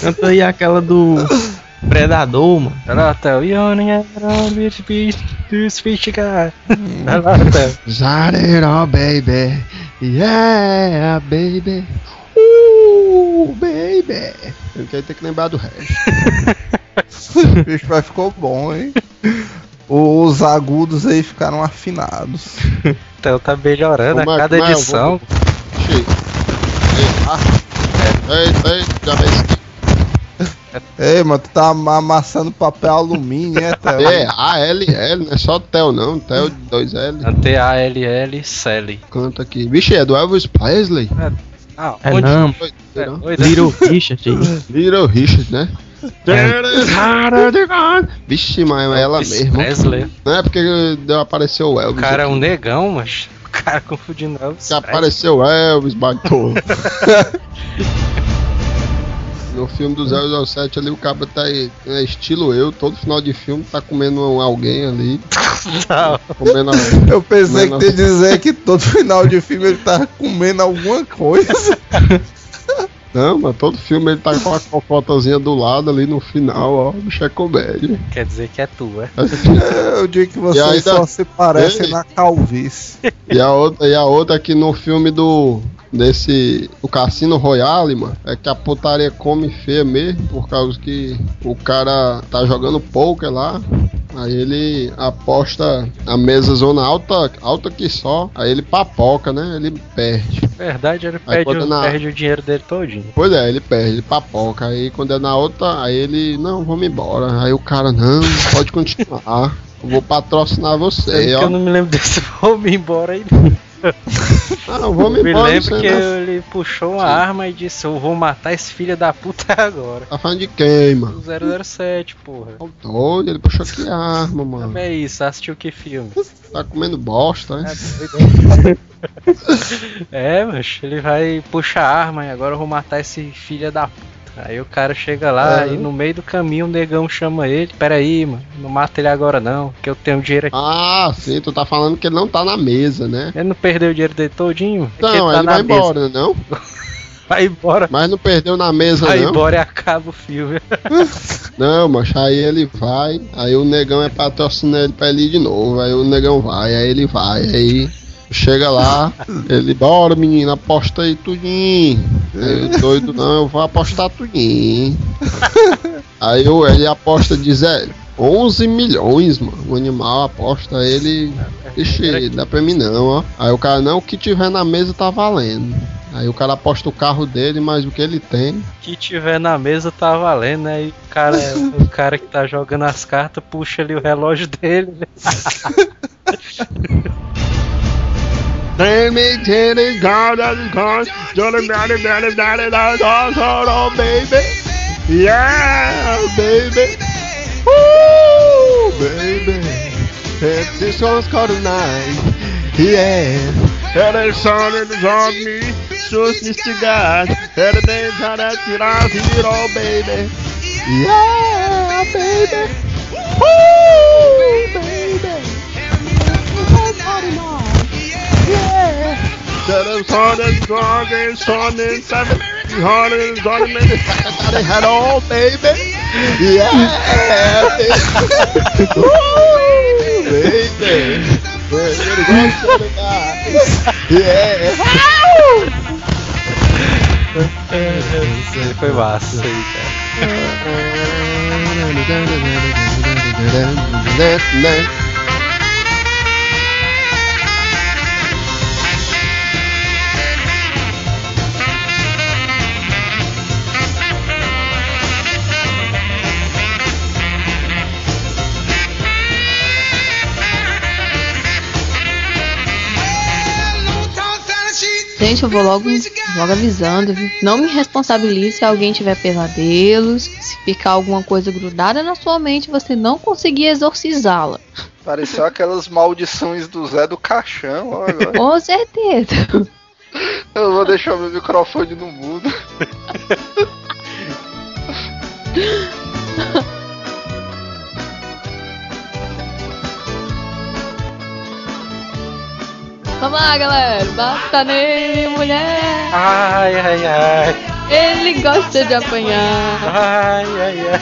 Canta aí aquela do Predador, mano. Vai lá, Theo. Yawning around with beat, this guy. Vai lá, Theo. Zarero, baby. Yeah, baby. Uh, baby. Eu quero ter que lembrar do resto. *laughs* O bicho vai ficou bom, hein? Os agudos aí ficaram afinados. Theo tá melhorando Como a é- cada é? Eu edição. Eita, eita, eita, já vê isso. Ei, mano, tu tá am- amassando papel alumínio, é, Theo? É, A, L, L, não é só Tel não, Tel de dois L. T-A-L-L, Sally. Canta aqui. Vixe, é do Elvis Presley. Ah, É onde? não, É, Theo. Little Richard. *laughs* Little Richard, né? Vixe, mas é ela Elvis mesma. Presley. Não é porque deu, apareceu o O Elvis. cara é um negão, mas o cara confundindo Elvis. Que apareceu o Elvis, baitolo. *laughs* No filme do 007 ali, o cara tá aí, é estilo eu, todo final de filme tá comendo um- alguém ali. *laughs* Não. Comendo Eu pensei que Não, tu ia dizer que todo final de filme ele tava comendo alguma coisa. *laughs* Não, mas todo filme ele tá com a cocotazinha do lado ali no final, ó. O bicho é comédia. Quer dizer que é tua. É, Eu digo que vocês ainda- só se parecem Ei. na calvície. E a outra, e a outra aqui no filme do. Desse. O Cassino Royale, mano. É que a putaria come feia mesmo. Por causa que o cara tá jogando poker lá. Aí ele aposta a mesa zona alta, alta que só. Aí ele papoca, né? Ele perde. Verdade, ele Aí perde, o- na- perde o dinheiro dele todinho. Pois é, ele perde, ele papoca. Aí quando é na outra, aí ele. Não, vamos embora. Aí o cara, não, pode continuar. Eu vou patrocinar você, que ó. eu não me lembro *laughs* desse vamos embora aí. Não, vamos *laughs* Eu me embora. lembro que não- ele puxou uma arma e disse: Eu vou matar esse filho da puta *laughs* agora. Tá falando de quem, mano? O 007, porra. Tá doido, ele puxou que arma, *laughs* mano. Como é isso? Assistiu que filme? Tá comendo bosta, né? Hein? É, mas ele vai puxar a arma e agora eu vou matar esse filho da puta. Aí o cara chega lá É. e no meio do caminho o negão chama ele. Pera aí, mano, não mata ele agora não, que eu tenho dinheiro aqui. Ah, sim, tu tá falando que ele não tá na mesa, né? Ele não perdeu o dinheiro dele todinho? É Não, tá ele na vai mesa. embora, não? *laughs* Vai embora. Mas não perdeu na mesa, Vai não? embora e acaba o filme. *laughs* Não, mas aí ele vai, aí o negão é patrocinar ele pra ele ir de novo, aí o negão vai, aí ele vai, aí chega lá, ele, bora menino, aposta aí tudinho. O doido, não, eu vou apostar tudinho. Aí o- ele aposta, diz, é, 11 milhões, mano, o animal aposta, ele, ixi, dá pra mim não, ó. Aí o cara, não, o que tiver na mesa tá valendo. Aí o cara aposta o carro dele, mas o que ele tem, O que tiver na mesa tá valendo, né? E o cara, o cara que tá jogando as cartas puxa ali o relógio dele. *laughs* Hand me titty, God, that's God. Jordan, daddy, daddy, daddy, that's all, on, baby. Yeah, baby. Woo, baby. It's this song's called tonight. Yeah. And it's on it's on me. Shows me to God. And it ain't how that's it, I all, baby. Yeah, baby. Woo, baby. It's. That is hard and strong and strong and seven. Hard and strong and that they had all, baby. Yeah. Woo, baby. Yeah. Foi massa aí, cara. Gente, eu vou logo, logo avisando, viu? Não me responsabilize se alguém tiver pesadelos, se ficar alguma coisa grudada na sua mente, você não conseguir exorcizá-la. Pareceu aquelas maldições do Zé do Caixão, ó, agora. *laughs* Com certeza. Eu vou deixar meu microfone no mudo. *laughs* Vamos lá, galera. Bata nele, mulher. Ai, ai, ai. Ele gosta de apanhar. Ai, ai, ai.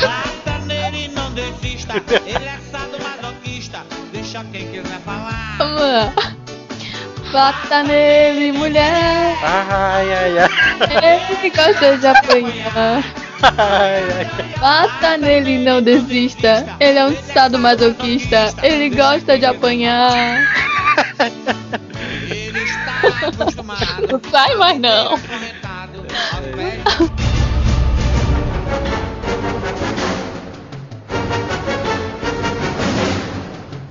Bata nele, não desista. Ele é sadomasoquista. Deixa quem quiser falar. Vamos lá. Bata nele, mulher. Ai, ai, ai. Ele gosta de apanhar. Ai, ai. Bata nele, não desista. Ele é um sadomasoquista. Ele gosta de apanhar. Ele está acostumado. Não sai mais não. Pés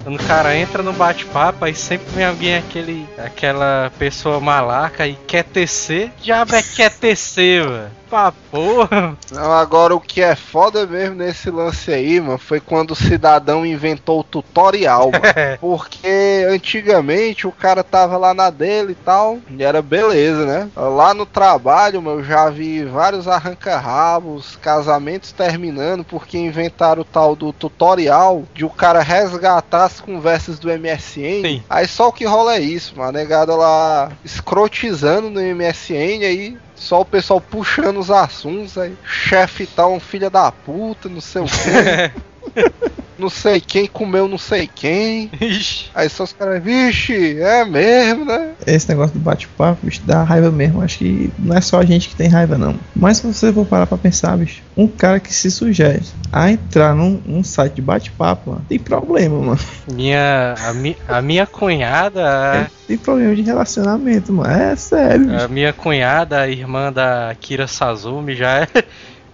Quando o cara entra no bate-papo, aí sempre vem alguém, aquele, aquela pessoa malaca e quer tecer. Diabo é quer tecer, velho. Pá, porra. Não, agora o que é foda mesmo nesse lance aí, mano, foi quando o cidadão inventou o tutorial, mano. *laughs* Porque antigamente o cara tava lá na dele e tal, e era beleza, né? Lá no trabalho, mano, eu já vi vários arranca-rabos, casamentos terminando porque inventaram o tal do tutorial de o cara resgatar as conversas do MSN. Sim. Aí só o que rola é isso, mano. A negada lá escrotizando no MSN aí. Só o pessoal puxando os assuntos aí. Chefe tá um filho da puta, não sei o quê. *laughs* *laughs* não sei quem comeu não sei quem. Ixi. Aí só os caras, vixe, é mesmo, né? Esse negócio do bate-papo, bicho, dá raiva mesmo. Acho que não é só a gente que tem raiva, não. Mas se você for parar pra pensar, bicho, um cara que se sugere a entrar num, num site de bate-papo, mano, tem problema, mano. Minha, a, mi, a minha cunhada, Tem problema de relacionamento, mano. É sério, bicho. a minha cunhada, a irmã da Kira Sazumi, já é.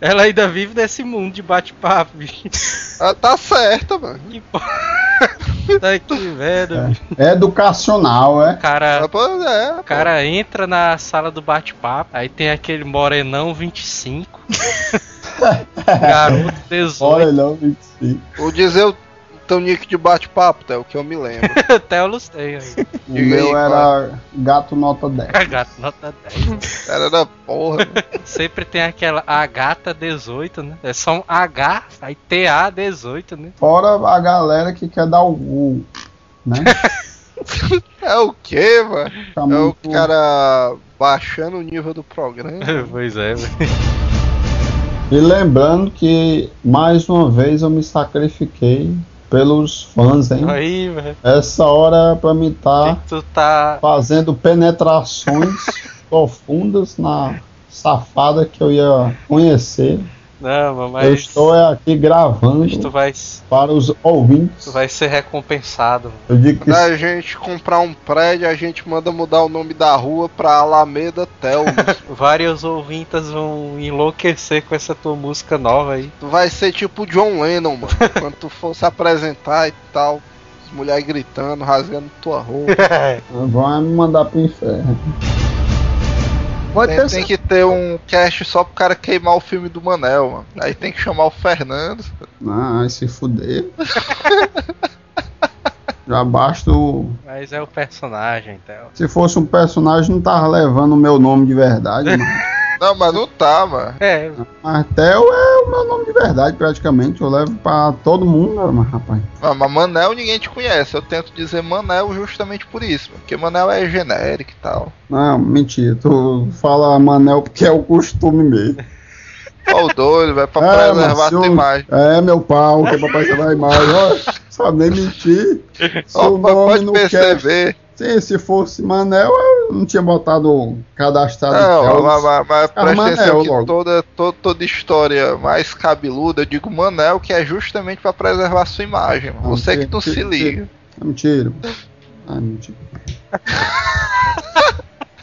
Ela ainda vive nesse mundo de bate-papo, bicho. Ah, tá certo, mano. Que porra. *laughs* Tá aqui, velho. bicho. É educacional, é? O cara, Ah, pois é. o cara entra na sala do bate-papo, aí tem aquele morenão 25. *laughs* Garoto 18. Olha não, 25. Vou dizer o teu nick de bate-papo, Theo, que eu me lembro. *laughs* Até eu lustei aí. O aí, meu era gato nota 10. *laughs* Gato, nota 10. Era da porra. *laughs* Sempre tem aquela a gata 18, né? É só um H, aí TA 18, né? Fora a galera que quer dar o U, né? É o quê, mano? Tá É o cara baixando o nível do programa. pois é, velho. E lembrando que mais uma vez eu me sacrifiquei pelos fãs, hein? Aí, velho. Essa hora é pra mim Tu tá. fazendo penetrações *laughs* profundas na safada que eu ia conhecer. Não, mano, Eu mas. estou aqui gravando mas tu vai, para os ouvintes. tu vai ser recompensado. mano. Eu digo que Quando a gente comprar um prédio, a gente manda mudar o nome da rua pra Alameda Telmos. *laughs* Vários ouvintes vão enlouquecer com essa tua música nova aí. tu vai ser tipo o John Lennon, mano. *laughs* Quando tu for se apresentar e tal. As mulheres gritando, rasgando tua roupa. *laughs* vão me mandar pro inferno. Pode Tem, tem que ter um cast só pro cara queimar o filme do Manel, mano. Aí tem que chamar o Fernando. Ah, se fuder. *laughs* Já basta o. Mas é o personagem, então. Se fosse um personagem, não tava levando o meu nome de verdade, mano. Não, mas não tá, mano. É, Mas Theo é o meu nome de verdade, praticamente. Eu levo pra todo mundo, mas, rapaz. Ah, Mas Manel ninguém te conhece. Eu tento dizer Manel justamente por isso. mano. Porque Manel é genérico e tal. Não, mentira. Tu fala Manel porque é o costume mesmo. Ó o doido, vai pra É, preservar a tua imagem. É, meu pau, que é pra preservar a imagem. Ó, sabe nem mentir. Ó, o nome pode não quer. Sim, se fosse Manel, eu não tinha botado cadastrado. Não, mas, mas, mas Ah, presta Manel atenção que toda, toda, toda história mais cabeluda, eu digo Manel, que é justamente pra preservar a sua imagem. mano. Não, Você que que- não se liga. É mentira. Ah, mentira. *laughs*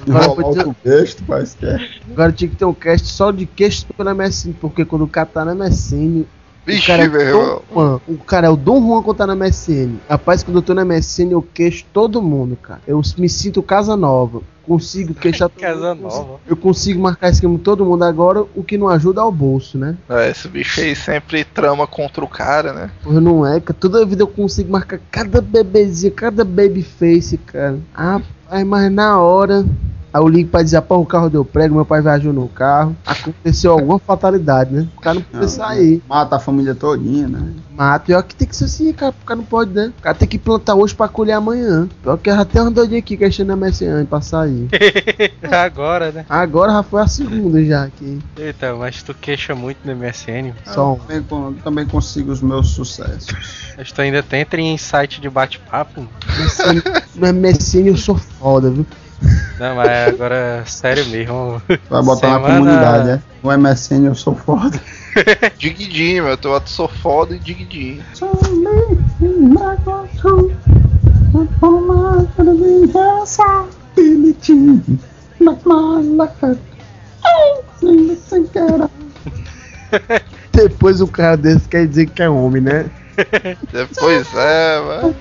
Agora pode outro texto, parece que é. Agora tinha que ter um cast só de queixo pela MSN, porque quando o cara tá na MSN. O Vixe, cara, é meu o Juan, o cara é o Dom Juan quando tá na MSN. Rapaz, quando eu tô na MSN, eu queixo todo mundo, cara. Eu me sinto casa nova. Consigo *laughs* queixar todo Casa mundo. nova. Eu consigo marcar esquema com todo mundo. Agora, o que não ajuda é o bolso, né? É, esse bicho aí sempre trama contra o cara, né? Porra, não é, cara. Toda vida eu consigo marcar cada bebezinho, cada baby face, cara. Ah, mas na hora. Aí eu ligo pra dizer, pô, o carro deu prego, meu pai viajou no carro. Aconteceu alguma fatalidade, né? O cara não pode Não, sair. Mata a família todinha, né? Mas pior que tem que ser assim, cara. O cara não pode, né? O cara tem que plantar hoje pra colher amanhã. Pior que já tem uns doidinhos aqui queixando na MSN pra sair. *laughs* Agora, né? Agora já foi a segunda já aqui. Eita, mas tu queixa muito no MSN. Só um. Também, con- também consigo os meus sucessos. Mas tu ainda tenta em site de bate-papo. No MSN eu sou foda, viu? Não, mas agora, sério mesmo. Vai botar na Semana- comunidade, é? No MSN eu sou foda. *laughs* Digidinho, meu. Eu sou foda e digidinho. *laughs* Depois o cara desse quer dizer que é homem, né? *laughs* Depois é, mano.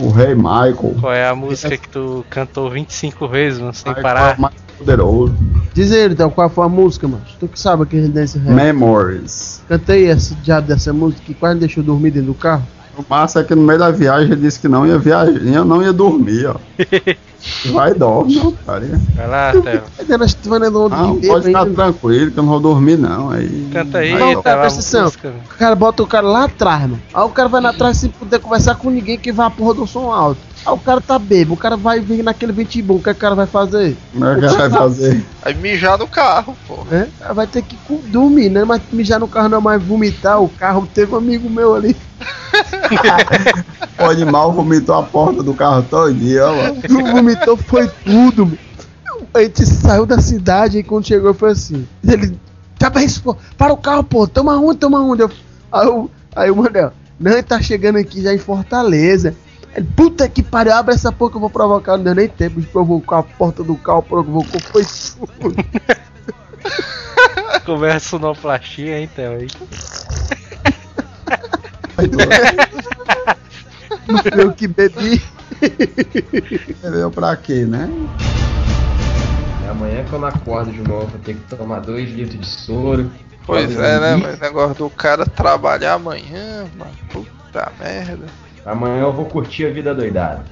O rei Michael. Qual é a música que tu cantou 25 vezes, mano, sem Michael parar? é mais poderoso. Diz aí, então, qual foi a música, mano? Tu que sabe que a gente desse rap. Memories. Cantei esse diabo dessa música que quase deixou eu dormir dentro do carro. O massa é que no meio da viagem ele disse que não ia viajar, eu não ia dormir, ó. *laughs* Vai dorme, não, cara. Vai lá, Theo. Na onda Não, de pode bebo ficar tranquilo que eu não vou dormir, não. Aí, Canta aí, Não, cara, a presta atenção. O cara bota o cara lá atrás, mano. Aí o cara vai lá atrás sem poder conversar com ninguém que vai a porra do som alto. Aí o cara tá bebo, o cara vai vir naquele vento bom, o que, é que o cara vai fazer? Como é que ele vai fazer? *laughs* Aí mijar no carro, pô. É? Vai ter que dormir, né? Mas mijar no carro não é mais vomitar. O carro teve um amigo meu ali. *laughs* O animal vomitou a porta do carro todinho, ó, mano. Vomitou, foi tudo, meu. A gente saiu da cidade e quando chegou foi assim. Ele. Tá bem, pô, para o carro, pô, toma onde, toma onde? Eu, aí, eu, aí o Manel, não, ele tá chegando aqui já em Fortaleza. Ele, puta que pariu, abre essa porra que eu vou provocar. Não deu nem tempo de provocar a porta do carro, provocou, foi tudo. Conversa sonoplastia, hein, Theo? aí. Não foi eu que bebi. Veio pra quê, né? Amanhã quando eu acordo de novo, vou ter que tomar dois litros de soro. Pois é, né? Mas negócio do cara trabalhar amanhã, mano. Puta merda. Amanhã eu vou curtir a vida doidada.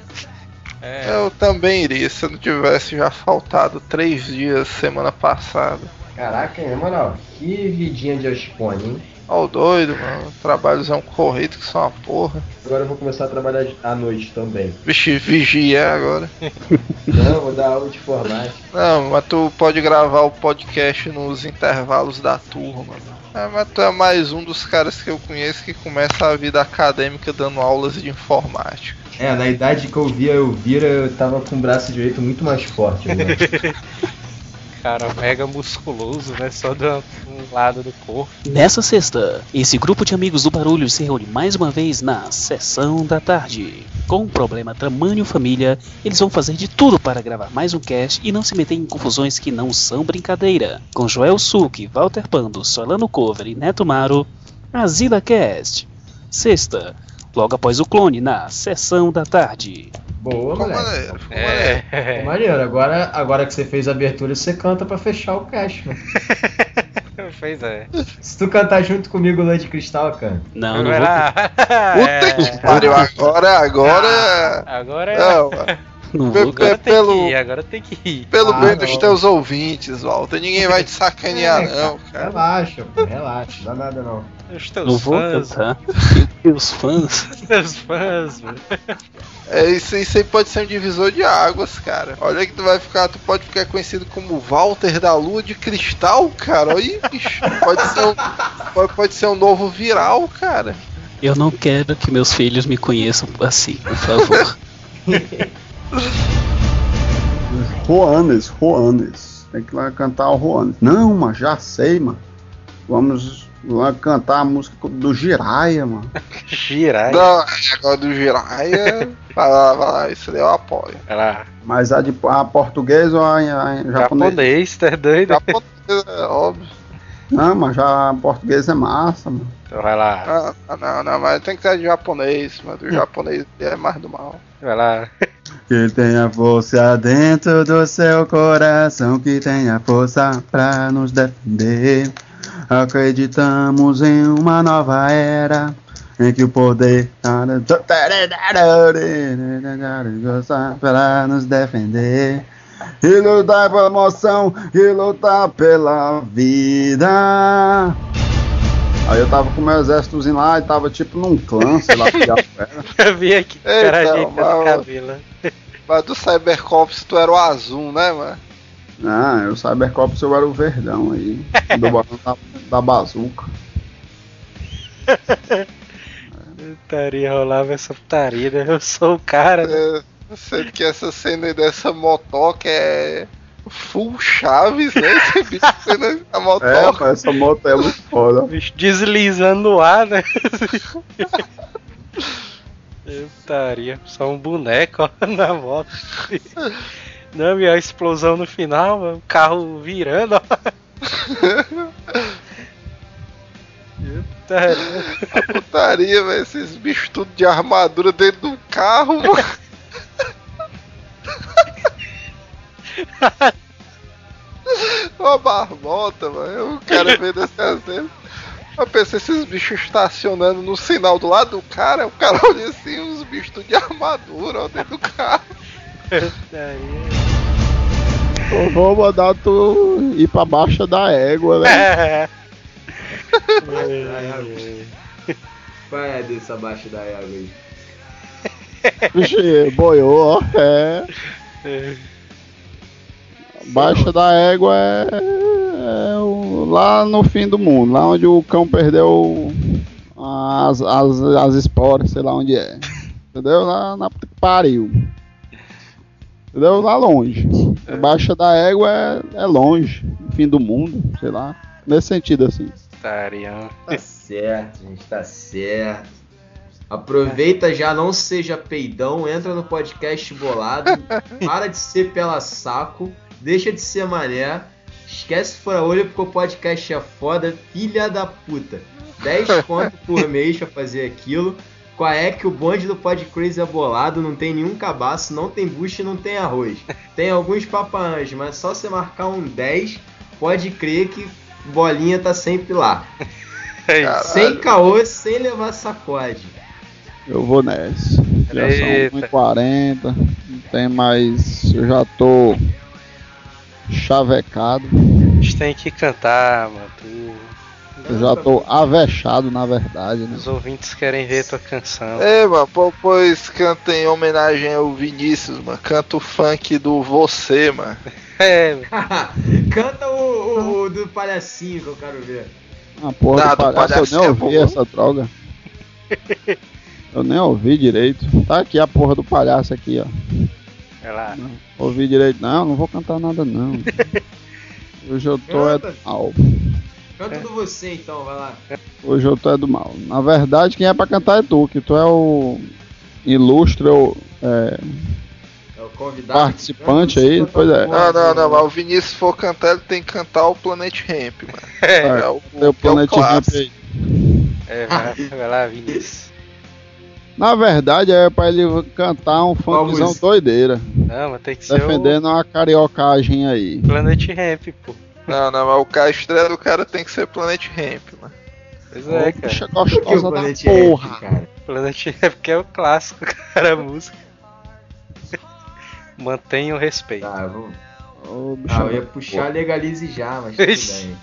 É, Eu também iria se eu não tivesse já faltado três dias semana passada. Caraca, na moral, que vidinha de Ospone, hein? Ó, o doido, mano. Trabalhos é um corrido que são uma porra. Agora eu vou começar a trabalhar à noite também. Vixe, vigia agora. *laughs* Não, vou dar aula de informática. Não, mas tu pode gravar o podcast nos intervalos da turma, mano. É, mas tu é mais um dos caras que eu conheço que começa a vida acadêmica dando aulas de informática. É, na idade que eu via eu vira, eu tava com o braço direito muito mais forte. *laughs* Cara mega musculoso, né? Só de um lado do corpo. Nessa sexta, esse grupo de amigos do barulho se reúne mais uma vez na sessão da tarde. Com o problema tamanho família, eles vão fazer de tudo para gravar mais um cast e não se meter em confusões que não são brincadeira. Com Joel Suki, Walter Pando, Solano Cover e Neto Maro, Azila Cast. Sexta, logo após o clone na sessão da tarde. Boa, Ficou moleque. maneiro, ficou maneiro. Ficou É. maneiro. Agora, agora que você fez a abertura, você canta pra fechar o cast, mano. *laughs* Pois é. Se tu cantar junto comigo Lã de Cristal, cara. Não, não vou, lá. *laughs* Puta que pariu, agora, agora. Agora é. Não, não pe- vou. pe- Agora tem pelo, que ir, agora tem que ir. pelo Ah, bem não. dos teus ouvintes, Walter. Ninguém vai te *laughs* sacanear, É, não, cara. Relaxa, pô, relaxa, não dá nada não. Os teus Não vou fãs. cantar. E os fãs. Teus fãs, mano. É, isso, isso aí pode ser um divisor de águas, cara. Olha que tu vai ficar, tu pode ficar conhecido como Walter da Lua de Cristal, cara. Olha aí, bicho. Pode ser um, pode, pode ser um novo viral, cara. Eu não quero que meus filhos me conheçam assim, por favor. *laughs* Juanes, Juanes. Tem que lá cantar o Juanes. Não, mano, já sei, mano. Vamos lá cantar a música do Jiraya, mano. *laughs* Girar. Não, agora do Jiraya. Vai lá, vai lá, isso daí eu apoio. Vai lá. Mas a de a português ou a, a, a japonês? Japonês, tá doido? Japonês, é óbvio. Não, mas já português é massa, mano. Então vai lá. Ah, não, não, mas tem que ser de japonês, mas do japonês é mais do mal. Vai lá. Que tenha força dentro do seu coração, que tenha força pra nos defender. Acreditamos em uma nova era, em que o poder para nos defender. E lutar pela emoção, e lutar pela vida. Aí eu tava com meu exércitozinho lá e tava tipo num clã, sei lá que era. Eu vi aqui, Eita, cara ajeitando mal. o cabelo. Mas do Cybercops tu era o azul, né, mano? Ah, eu Cybercops eu era o verdão aí. *laughs* Do barão da, da bazuca. Putaria, rolava essa putaria, né? Eu sou o cara, né? É, sendo que essa cena aí dessa motoca é full Chaves, né? Esse bicho sendo a É, motoca. mas essa moto é muito foda. O bicho deslizando no ar, né? Putaria, só um boneco ó, *laughs* na moto. Não, e a explosão no final, o carro virando. Putaria. *laughs* A putaria, velho. Esses bichos tudo de armadura dentro do carro, mano. *laughs* Uma barbota, mano. Eu quero ver desse exemplo. Eu pensei esses bichos estacionando no sinal do lado do cara, o cara olha assim, uns bichos tudo de armadura ó, dentro do carro. Vou mandar tu ir pra baixa da égua, né? *laughs* Vai desse abaixo da água aí. Vixe, boiou, ó. É. Baixa da égua é, é o- lá no fim do mundo, lá onde o cão perdeu as, as, as esporas, sei lá onde é. Entendeu? Lá na pariu. Entendeu? Lá longe. Baixa da égua é, é longe, fim do mundo, sei lá. Nesse sentido assim. Putaria. Tá certo, gente, tá certo. Aproveita já, não seja peidão, entra no podcast bolado, *laughs* para de ser pela saco, deixa de ser mané, esquece fora olho porque o podcast é foda, filha da puta. 10 *laughs* conto por mês pra fazer aquilo. Qual é que o bonde do Pod Crazy é bolado, não tem nenhum cabaço, não tem bucho e não tem arroz. Tem alguns papaãs, mas só você marcar um 10, pode crer que bolinha tá sempre lá. *laughs* É Caralho. Sem caô, sem levar sacode. Eu vou nessa. Já Eita. são 1h40. Não tem mais. Eu já tô. Chavecado. A gente tem que cantar, mano. Eu já tô avexado, na verdade, né? Os ouvintes querem ver tua canção. É, mano, pois canta em homenagem ao Vinícius, mano. Canta o funk do Você, mano. *laughs* É, *laughs* Canta o, o- o do palhacinho que eu quero ver. Ah, porra, Ah, do do palhaço, palhaço eu nem é ouvi bom. essa droga. Eu nem ouvi direito. Tá aqui a porra do palhaço aqui, ó. vai lá. Ouvi direito. Não, não vou cantar nada não. *laughs* Hoje eu tô é mal. Canta do você então, vai lá. Hoje eu tô é do mal. Na verdade, quem é pra cantar é tu, que tu é o ilustre o, é, É o convidado. participante aí. Pois é. Não, não, não, mas o Vinícius se for cantar, ele tem que cantar o Planet Ramp, mano. É, É o, Teu Planet que é o Ramp aí. é, vai, vai lá, Vinícius. Na verdade, é pra ele cantar um funkzão doideira. Não, mas tem que ser Defendendo uma cariocagem aí. o Planet Ramp, pô. Não, não, mas o cara, a estreia do cara tem que ser Planet Ramp, mano. Pois é, cara. que o gostosa da Planet porra. Ramp, cara? Planet Ramp que é o clássico, *laughs* cara, a música. Mantenha o respeito. Tá, vamos. Bicha Ah, eu ia puxar legalize já, mas tudo bem.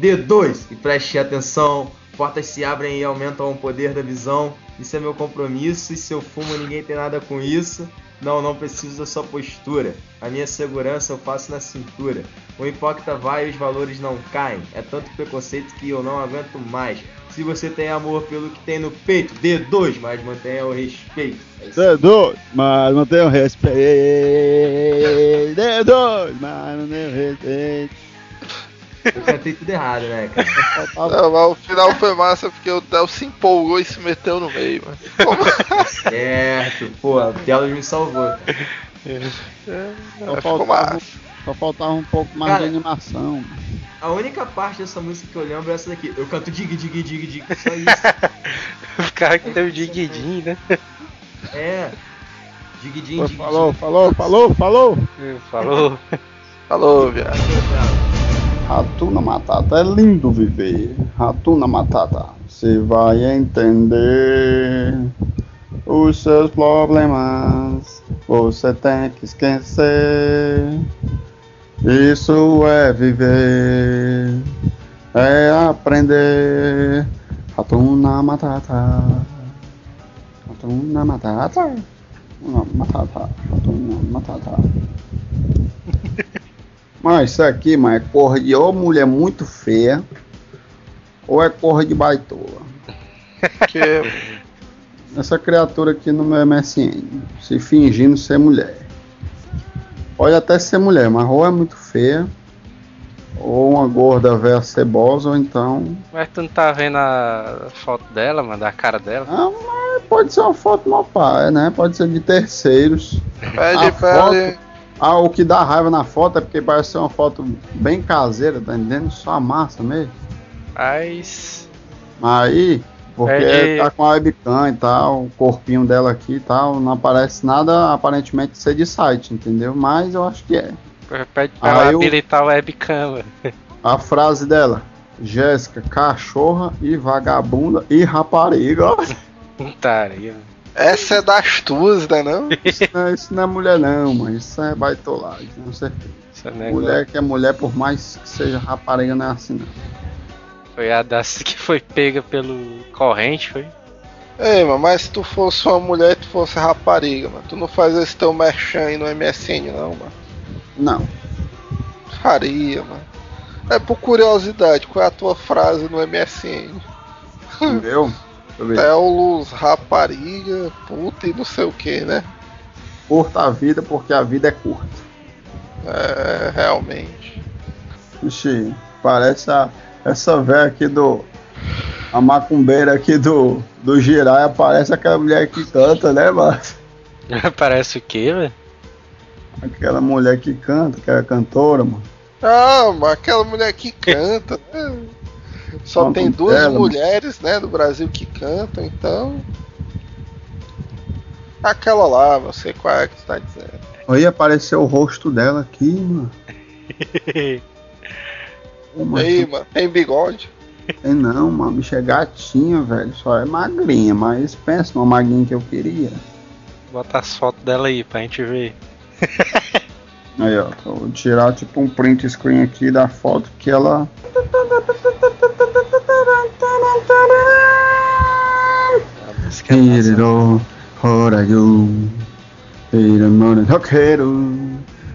D2, e preste atenção. Portas se abrem e aumentam o poder da visão. Isso é meu compromisso. E se eu fumo, ninguém tem nada com isso. Não, não preciso da sua postura. A minha segurança eu faço na cintura. O hipócrita vai e os valores não caem. É tanto preconceito que eu não aguento mais. Se você tem amor pelo que tem no peito, D2, mas mantenha o respeito. É isso. D2, mas não tenho respeito. D2, mas não tenho respeito. Eu cantei tudo errado, né, cara? *laughs* Não, mas o final foi massa porque o Del se empolgou e se meteu no meio, mano. Certo, pô, a Telos me salvou. Só Ficou faltava, massa. só faltava um pouco mais Cara, de animação. A única parte dessa música que eu lembro é essa daqui. Eu canto dig, dig, dig, dig, só isso. *laughs* O cara que tem o Diguidin, né? É. Dig, dig, Pô, dig, Falou, dig. falou, falou, falou. Falou. Falou, viado. Ratuna Matata, é lindo viver. Ratuna Matata, você vai entender os seus problemas. Você tem que esquecer. Isso é viver, é aprender. Ratuna Matata, Ratuna Matata, Matata, Ratuna Matata. *laughs* Mas isso aqui, mas é cor de ou mulher muito feia, ou é cor de baitola. Que *laughs* Essa criatura aqui no meu MSN, se fingindo ser mulher. Pode até ser mulher, mas ou é muito feia, ou uma gorda velha cebosa, ou então. Mas tu não tá vendo a foto dela, mano, da cara dela? Ah, mas pode ser uma foto mal pai, né? Pode ser de terceiros. pede A pra foto, ah, o que dá raiva na foto é porque parece ser uma foto bem caseira, tá entendendo? Só a massa mesmo. Mas. Aí, porque É de- tá com a webcam e tal, o corpinho dela aqui e tal, não aparece nada aparentemente ser de site, entendeu? Mas eu acho que é. Pede pra ela eu- habilitar o webcam, mano. A frase dela: Jéssica, cachorra e vagabunda e rapariga. *laughs* Putaria. Mano. Essa é das tuas, né não? *laughs* Isso não, é, isso não é mulher, não, mas isso é baitolagem, com certeza. Esse negócio Mulher que é mulher, por mais que seja rapariga, não é assim, não. Foi a das *laughs* que foi pega pelo corrente, foi? Ei, mano, mas se tu fosse uma mulher e tu fosse rapariga, mano, tu não faz esse teu merchan aí no MSN, não, mano. Não. Faria, mano. É por curiosidade, qual é a tua frase no MSN? Entendeu? *laughs* Luz, rapariga, puta e não sei o que, né? Curta a vida porque a vida é curta. É, realmente. Ixi, parece a, essa velha aqui do. A macumbeira aqui do, do Giraia parece aquela mulher que canta, né, mano? *laughs* Parece o quê, velho? Aquela mulher que canta, que é cantora, mano. Ah, mas aquela mulher que canta, né? Só Não, tem duas dela, mano. mulheres, né, do Brasil que cantam, então. Aquela lá, sei qual é que tu tá dizendo. Aí apareceu o rosto dela aqui, mano. *laughs* E mas aí, mano, tem bigode? Ei, não, uma bicha é gatinha, velho. Só é magrinha, mas pensa numa magrinha que eu queria. Bota as fotos dela aí pra gente ver. *laughs* Aí, ó. Vou tirar tipo um print screen aqui da foto que ela. Hiriro, horayu, hirimono hokeru,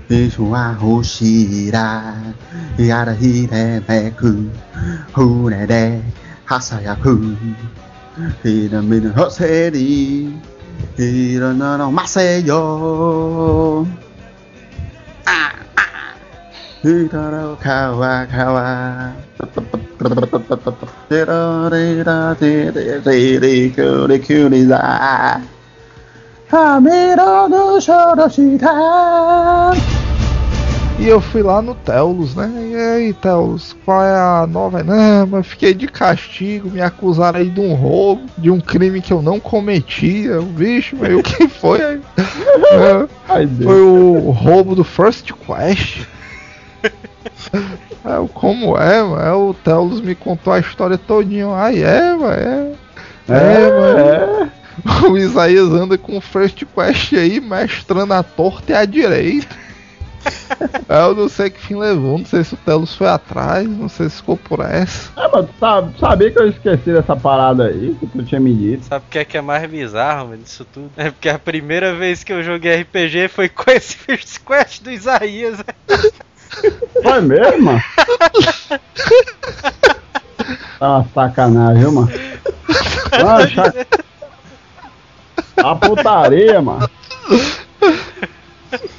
ishua hoshira, yara hiremeku, hunede, hasayaku, hiramino hoseri, hironono maseyo. Hiraro kawa kawa. E eu fui lá no Telos, né? E aí, Telos, qual é a nova? Não, mas fiquei de castigo, me acusaram aí de um roubo, de um crime que eu não cometia. Vixe, mas o que foi? aí? *laughs* É, foi o roubo do First Quest. É, o como é, mano? É, O Telos me contou a história todinha. Ai, é, mano, é. É, mano. *laughs* O Isaías anda com o First Quest aí, mestrando a torta e a direita. *laughs* É, eu não sei que fim levou, não sei se o Telos foi atrás, não sei se ficou por essa. É, mas tu sabe, sabia que eu esqueci dessa parada aí que tu tinha me dito. Sabe o que é que é mais bizarro, mano, disso tudo? É porque a primeira vez que eu joguei RPG foi com esse *laughs* First Quest do Isaías. Foi mesmo, mano? Tá uma sacanagem, viu, mano? Mano, cha- A putaria, mano.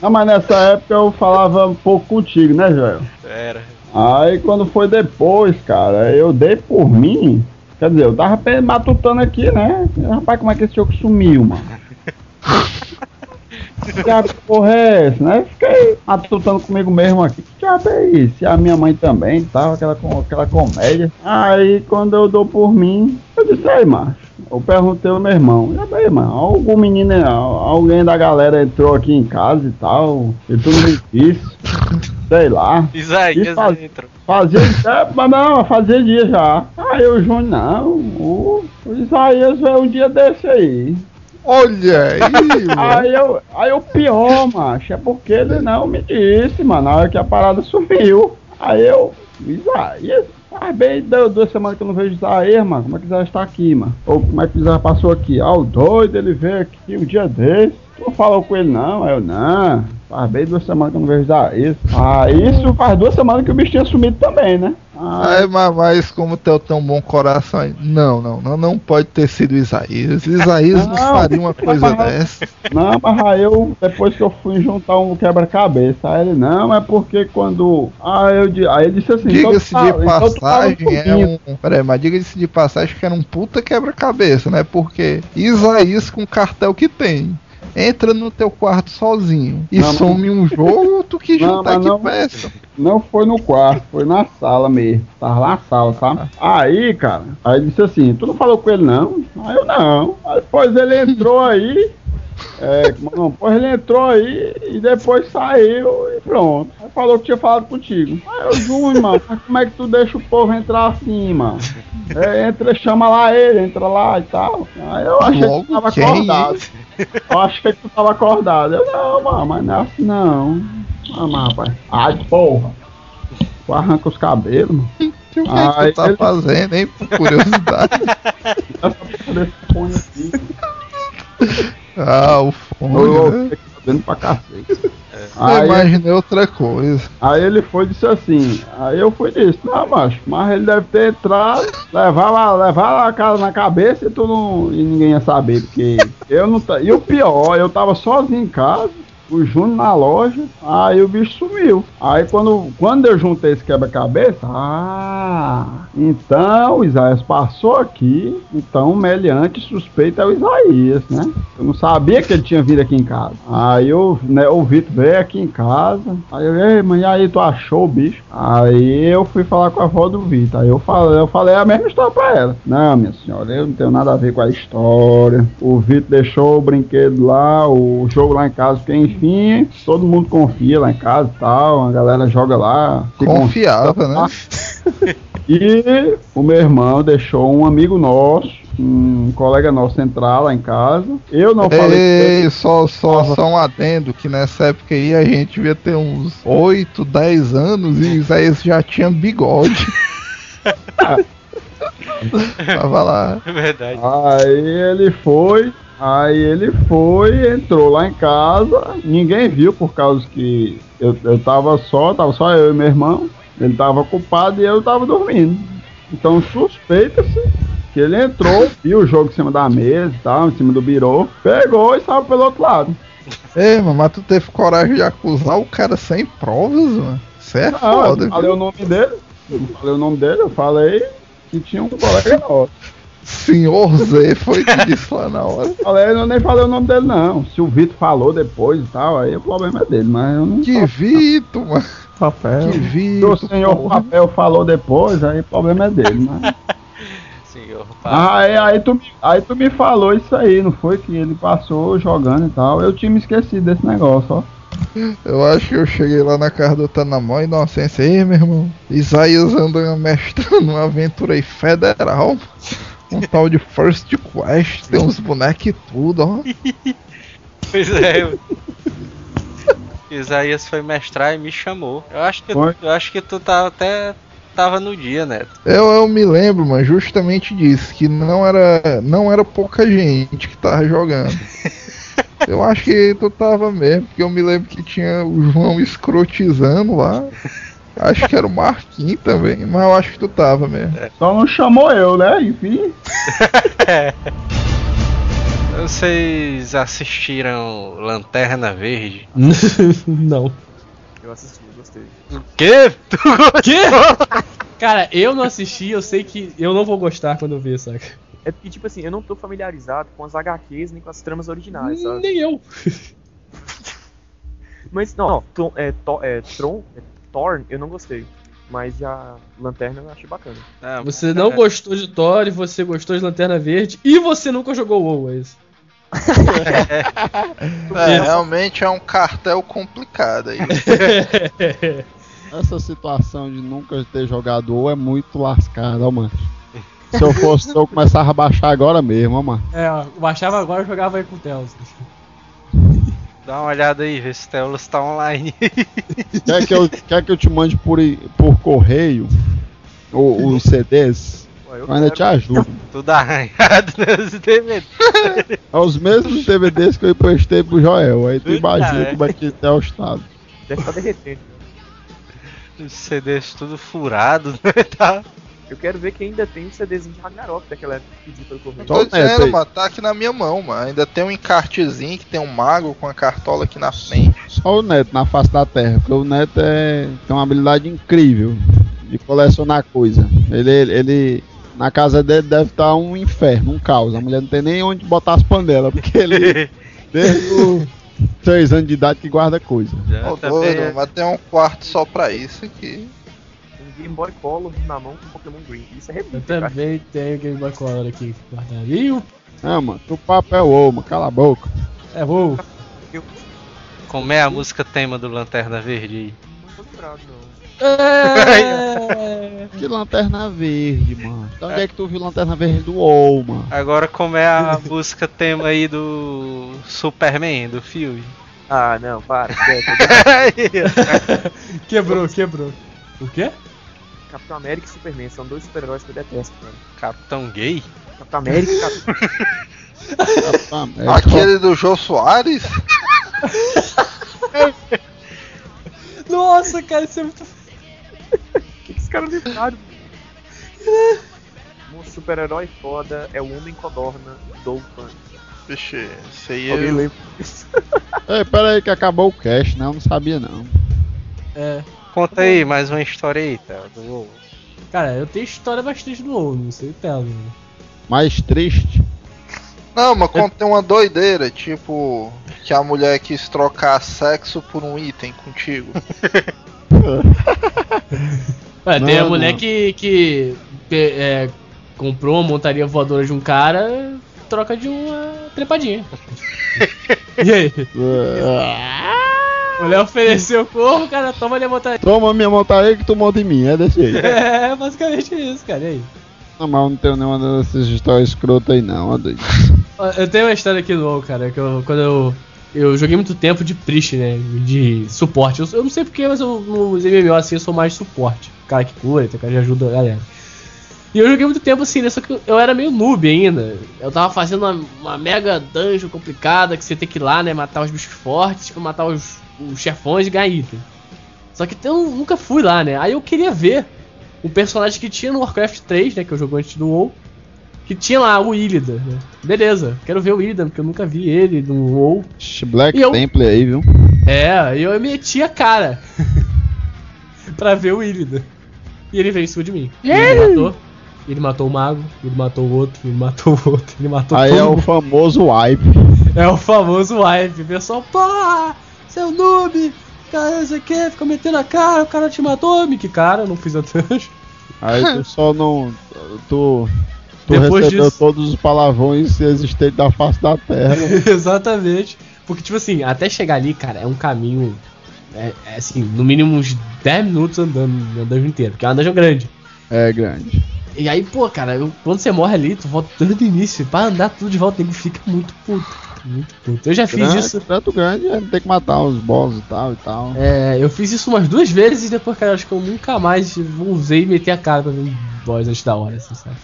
Não, mas nessa época eu falava um pouco contigo, né, Joel? Era. Aí quando foi depois, cara, eu dei por mim. Quer dizer, eu tava matutando aqui, né? Rapaz, como é que esse jogo sumiu, mano? *laughs* Que porra é essa, né? Fiquei matutando comigo mesmo aqui. Que diabo é isso? E a minha mãe também, tava aquela, aquela comédia. Aí quando eu dou por mim, eu disse, aí, macho. Eu perguntei ao meu irmão, e aí, mano, algum menino, al- alguém da galera entrou aqui em casa e tal, e tu não me disse, sei lá. Isaías faz- entra. Fazia, é, mas não, fazia dia já. Aí o Júnior, não, o, o Isaías veio um dia desse aí. Olha aí, *laughs* mano. Aí eu, aí o pior, macho, é porque ele não me disse, mano, na hora que a parada sumiu. Aí eu, Isaías, faz bem deu duas semanas que eu não vejo Isaías, mano, como é que Isaías tá aqui, mano? Ou como é que Isaías passou aqui? Ah, o doido, ele veio aqui um dia desse. Tu falou com ele não? Aí eu, não, faz bem duas semanas que eu não vejo Isaías. Ah, isso faz duas semanas que o bicho tinha sumido também, né? Ah, Ai, mas, mas como tem tão bom coração aí. Não, não, não, não pode ter sido Isaías. Isaías não, Não, faria uma coisa mas- dessa. Não, mas aí eu, depois que eu fui juntar um quebra-cabeça, aí ele, não, é porque quando. Ah, eu, aí ele disse assim, Diga-se então de tu tá- passagem, é um. Peraí, mas diga-se de passagem que era um puta quebra-cabeça, né? Porque Isaías com o cartel que tem. Entra no teu quarto sozinho e Não, some um jogo, tu que Não, juntar que não- peça. Não foi no quarto, foi na sala mesmo. Tava lá na sala, sabe? Aí, cara, aí disse assim, tu não falou com ele não? Aí eu não. Aí depois ele entrou aí. É, não, depois ele entrou aí e depois saiu e pronto. Aí falou que tinha falado contigo. Aí eu, Júnior, mano, mas como é que tu deixa o povo entrar assim, mano? É, entra, chama lá ele, entra lá e tal. Aí eu achei que Logo tu tava acordado. Eu achei que tu tava acordado. Eu, não, mano, mas não é assim não. Ah, mas rapaz. Ai, porra. Tu arranca os cabelos, mano. O que, é que Aí tu tá ele- fazendo, hein? Por curiosidade. *laughs* Ah, o fone, Eu fiquei sabendo pra cacete. Eu Aí, imaginei outra coisa. aí ele foi e disse assim. Aí eu fui e disse, não, macho, mas ele deve ter entrado, levar lá, levar lá a cara na cabeça e tu não. E ninguém ia saber, porque eu não tá. E o pior, eu tava sozinho em casa. O Júnior na loja, aí o bicho sumiu. Aí quando, quando eu juntei esse quebra-cabeça, ah, então o Isaías passou aqui, então o meliante suspeito é o Isaías, né? Eu não sabia que ele tinha vindo aqui em casa. Aí eu, né, o Vitor veio aqui em casa, aí eu, ei, mãe, aí tu achou o bicho? Aí eu fui falar com a avó do Vitor, aí eu falei, eu falei a mesma história pra ela. Não, minha senhora, eu não tenho nada a ver com a história. O Vitor deixou o brinquedo lá, o jogo lá em casa, porque enfim, todo mundo confia lá em casa e tal, a galera joga lá. Confiava, né? *laughs* E o meu irmão deixou um amigo nosso, um colega nosso entrar lá em casa. Eu não falei. Ei, só, só, só um adendo, que nessa época aí a gente devia ter uns 8, 10 anos e Isaías já tinha bigode. *laughs* Tava lá. É verdade. Aí ele foi, aí ele foi, entrou lá em casa, ninguém viu por causa que eu, eu tava só, tava só eu e meu irmão, ele tava ocupado e eu tava dormindo. Então suspeita-se que ele entrou, viu o jogo em cima da mesa e tal, em cima do birô, pegou e saiu pelo outro lado. Ei, mano, mas tu teve coragem de acusar o cara sem provas, mano? Isso é Ah, foda. eu falei viu? o nome dele, falei o nome dele, eu falei que tinha um colega nosso. Senhor Zé foi que disse lá na hora. *laughs* Falei, eu nem falei o nome dele não. Se o Vitor falou depois e tal, aí o problema é dele, mas eu não Que Vitor, mano. Papel. Que Se o Vitor. senhor Papel falou depois, aí o problema é dele, mas. *laughs* Senhor, Ah, aí, aí, tu, aí tu me falou isso aí, não foi? Que ele passou jogando e tal. Eu tinha me esquecido desse negócio, ó. Eu acho que eu cheguei lá na casa do Tanamó inocência. Ei, meu irmão. Isaías anda mestrando uma aventura aí federal. Um tal de First Quest. Tem uns bonecos e tudo, ó. *laughs* Pois é. eu- Isaías foi mestrar e me chamou. Eu acho que, eu acho que tu tava até tava no dia, Neto. Eu, eu me lembro, mano, justamente disso. Que não era, não era pouca gente que tava jogando. *laughs* Eu acho que tu tava mesmo, porque eu me lembro que tinha o João escrotizando lá. Acho que era o Marquinhos também, mas eu acho que tu tava mesmo. Só não chamou eu, né? Enfim. *laughs* Vocês assistiram Lanterna Verde? *laughs* não. Eu assisti, eu gostei. O quê? Tu Quê? Cara, eu não assisti, eu sei que eu não vou gostar quando eu ver, saca? É porque, tipo assim, eu não tô familiarizado com as HQs nem com as tramas originais, sabe? Nem eu. Mas, não, não é, To- é, Tron, é, Thorn, eu não gostei. Mas já Lanterna eu achei bacana. Ah, Você não gostou de Thor, e você gostou de Lanterna Verde e você nunca jogou WoW, é isso. *laughs* É, realmente é um cartel complicado aí. *laughs* Essa situação de nunca ter jogado WoW é muito lascada, ó, mano. Se eu fosse, eu começava a baixar agora mesmo, ó, mano. É, eu baixava agora e jogava aí com o Telos. Dá uma olhada aí, vê se Telos tá online. *laughs* Quer que eu, quer que eu te mande por, por correio o- os CDs? Ué, eu ainda te ajudo. Tudo arranhado *laughs* nos DVD. É os mesmos DVDs que eu emprestei pro Joel. Aí tu Puta, imagina é. como é que tá o estado. Deve estar derretendo. Os CDs tudo furado, né? *laughs* Tá. Eu quero ver que ainda tem um CDzinho de Ragnarok daquela época que pedi pelo correio. Só Tô o dizendo, aí. mano, tá aqui na minha mão, mano. Ainda tem um encartezinho que tem um mago com a cartola aqui na frente. Só o Neto na face da terra, porque o Neto é, tem uma habilidade incrível de colecionar coisa. Ele, ele na casa dele deve estar um inferno, um caos. A mulher não tem nem onde botar as panelas, porque ele *laughs* desde os 3 anos de idade que guarda coisa. Já Ô, tá doido, bem- mas tem um quarto só pra isso aqui. Game Boy Color na mão com Pokémon Green. Isso é Eu relíquia, cara. também tenho Game Boy Color aqui guardado. E o. Ah, mano, o papo é o mano, cala a boca. É WoW. Como é a música tema do Lanterna Verde aí? Não tô lembrado, não. É... *laughs* Que lanterna verde, mano. Então onde é que tu viu lanterna verde do WoW, mano? Agora como é a música tema aí do Superman, do filme? Ah, não, para. *laughs* quebrou, quebrou. O quê? Capitão América e Superman são dois super-heróis que eu detesto, cara. Capitão Gay? Capitão América e Cap- Capitão América. Aquele do Jô Soares? Nossa, cara, isso é muito. O *laughs* que, que esse cara lembraram? Um super-herói foda é o Homem Codorna Dolphin. Vixe, isso aí Alguém eu... lembra? Ei, pera aí que acabou o cast, né? Eu não sabia não. É. Conta aí mais uma história aí, tá? Do WoW. Cara, eu tenho história bastante do WoW, não sei o Telos. né? Mais triste. Não, mas contei uma doideira, tipo... Que a mulher quis trocar sexo por um item contigo. *laughs* Ué, tem a Não, mulher não. que, que é, comprou uma montaria voadora de um cara, troca de uma trepadinha. *laughs* e aí? O Léo ofereceu o corpo, cara, toma ali a montaria. Toma minha montaria que tu monta em mim, é desse jeito. *laughs* É, basicamente isso, cara. E aí? Não, mas eu não tenho nenhuma dessas histórias escrotas aí não, ó doido. Eu tenho uma história aqui do WoW, cara, que eu, quando eu. Eu joguei muito tempo de Priest, né? De suporte. Eu, eu não sei porquê, mas eu, nos MMO assim eu sou mais suporte. Cara que cura, tem cara que ajuda a galera. E eu joguei muito tempo assim, né? Só que eu- era meio noob ainda. Eu tava fazendo uma, uma mega dungeon complicada que você tem que ir lá, né? Matar os bichos fortes, pra matar os, os chefões e ganhar item. Só que eu nunca fui lá, né? Aí eu queria ver um personagem que tinha no Warcraft 3, né? Que eu joguei antes do WoW. Que tinha lá o Illida, né? Beleza, quero ver o Illida, porque eu nunca vi ele no WoW. Black eu- Temple aí, viu? É, e eu meti a cara *laughs* pra ver o Illida. E ele veio em cima de mim. E Ele me matou. Ele matou o mago, ele matou o outro, ele matou o outro, ele matou Aí todo é o mundo. famoso wipe. É o famoso wipe. O pessoal, porra, seu noob, cara, não sei o que, fica metendo a cara, o cara te matou, me que cara, eu não fiz a dungeon. Aí tu só não. Tu. Tu Depois recebeu disso- todos os palavrões existentes da face da terra. *laughs* Exatamente. Porque, tipo assim, até chegar ali, cara, é um caminho. É, é, assim, no mínimo uns 10 minutos andando na dungeon inteira, porque é uma dungeon grande. É grande. E aí, pô, cara, eu- quando você morre ali, tu volta desde o início, pra andar tudo de volta, o nego fica muito puto. Muito puto. Eu já fiz grande, isso. Tanto grande, é, tem que matar os boss e tal e tal. É, eu fiz isso umas duas vezes e depois, cara, acho que eu nunca mais usei e meti a cara pra ver um boss antes da hora, assim, sabe?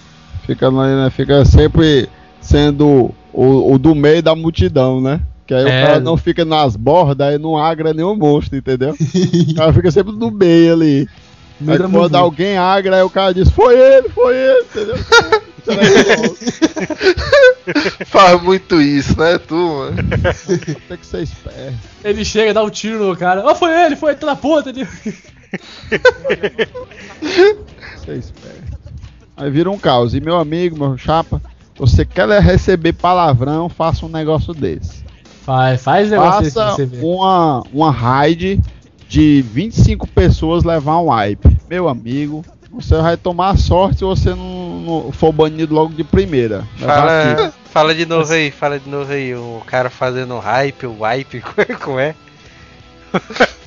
Fica, né, fica sempre sendo o, o do meio da multidão, né? Que aí É. o cara não fica nas bordas, aí não agra nenhum monstro, entendeu? o cara fica sempre no meio ali. Aí quando alguém agra, aí o cara diz, foi ele, foi ele, entendeu? *laughs* *laughs* Faz muito isso, né, tu, mano? *laughs* Tem que ser esperto. Ele chega, dá um tiro no cara. Ó, foi ele, foi ele, tá na ponta ali. Ser esperto. Aí vira um caos. E meu amigo, meu chapa, você quer receber palavrão, faça um negócio desse. Faz, faz negócio desse Faça ver. uma, uma raid de 25 pessoas levar um wipe. Meu amigo, você vai tomar sorte se você não, não for banido logo de primeira. Fala, aqui. fala de novo aí, fala de novo aí. O cara fazendo hype, o wipe, *laughs* como é?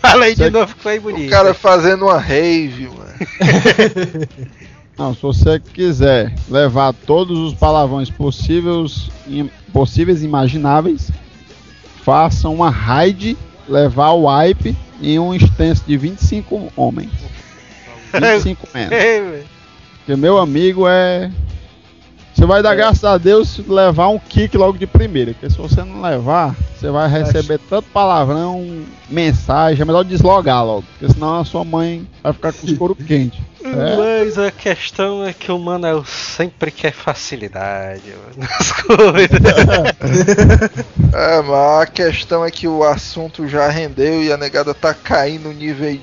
fala aí de Você- novo que foi bonito. O cara fazendo uma rave, mano. *laughs* Não, se você quiser levar todos os palavrões possíveis, possíveis e imagináveis, faça uma raid, levar o wipe em um extenso de 25 homens. 25 *laughs* menos. Ei. Porque meu amigo é. Você vai dar graças a Deus se levar um kick logo de primeira. Porque se você não levar, você vai receber tanto palavrão, mensagem. É melhor deslogar logo. Porque senão a sua mãe vai ficar com os couro *laughs* quente. É. Mas a questão é que o Manel sempre quer facilidade nas *laughs* coisas. É, mas a questão é que o assunto já rendeu e a negada tá caindo no nível aí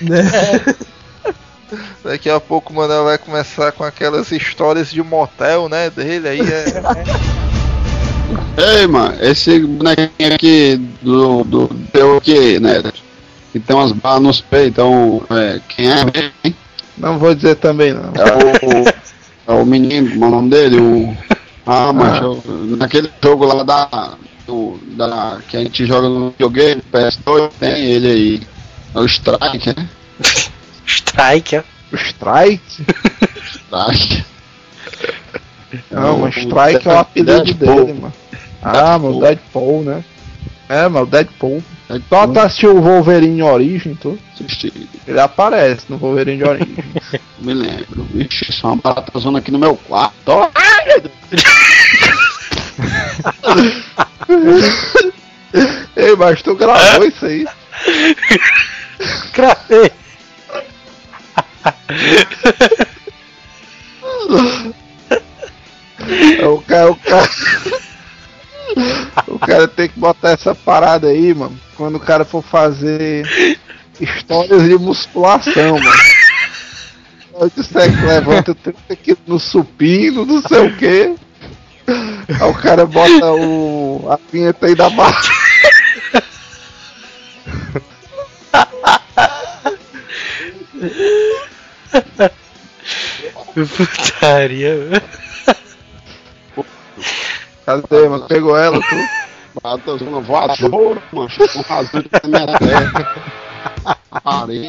direto. *laughs* Daqui a pouco o Manel vai começar com aquelas histórias de motel, né, dele, aí é... *laughs* Ei, mano, esse bonequinho aqui do, do teu aqui, né? Que tem umas barras nos peitos, então, é, quem é mesmo, hein? Não vou dizer também não. É o, é o menino, como é o nome dele? O, ah, mas eu- naquele jogo lá da, do, da. que a gente joga no videogame, PS2, tem ele aí. É o Strike, né? *laughs* Strike, ó. O Strike? Strike. Não, mas Strike é o apelido dele, mano. Ah, mas o Deadpool, né? É, mas o Deadpool. Só tu assistiu o Wolverine Origem, tu? Ele aparece no Wolverine Origem. *laughs* Me lembro. Vixe, só uma barata zona aqui no meu quarto. ó. *laughs* Ei, mas tu gravou isso aí? Gravei. o cara, o cara. O cara tem que botar essa parada aí, mano. Quando o cara for fazer histórias de musculação, mano. Eu disser que levanta 30 quilos no supino, não sei o que. Aí o cara bota o, a vinheta aí da barra. Putaria, velho. Cadê, mano? Pegou ela, tu? Bateu uma voadora, mancho, com rasante na minha terra. Parei.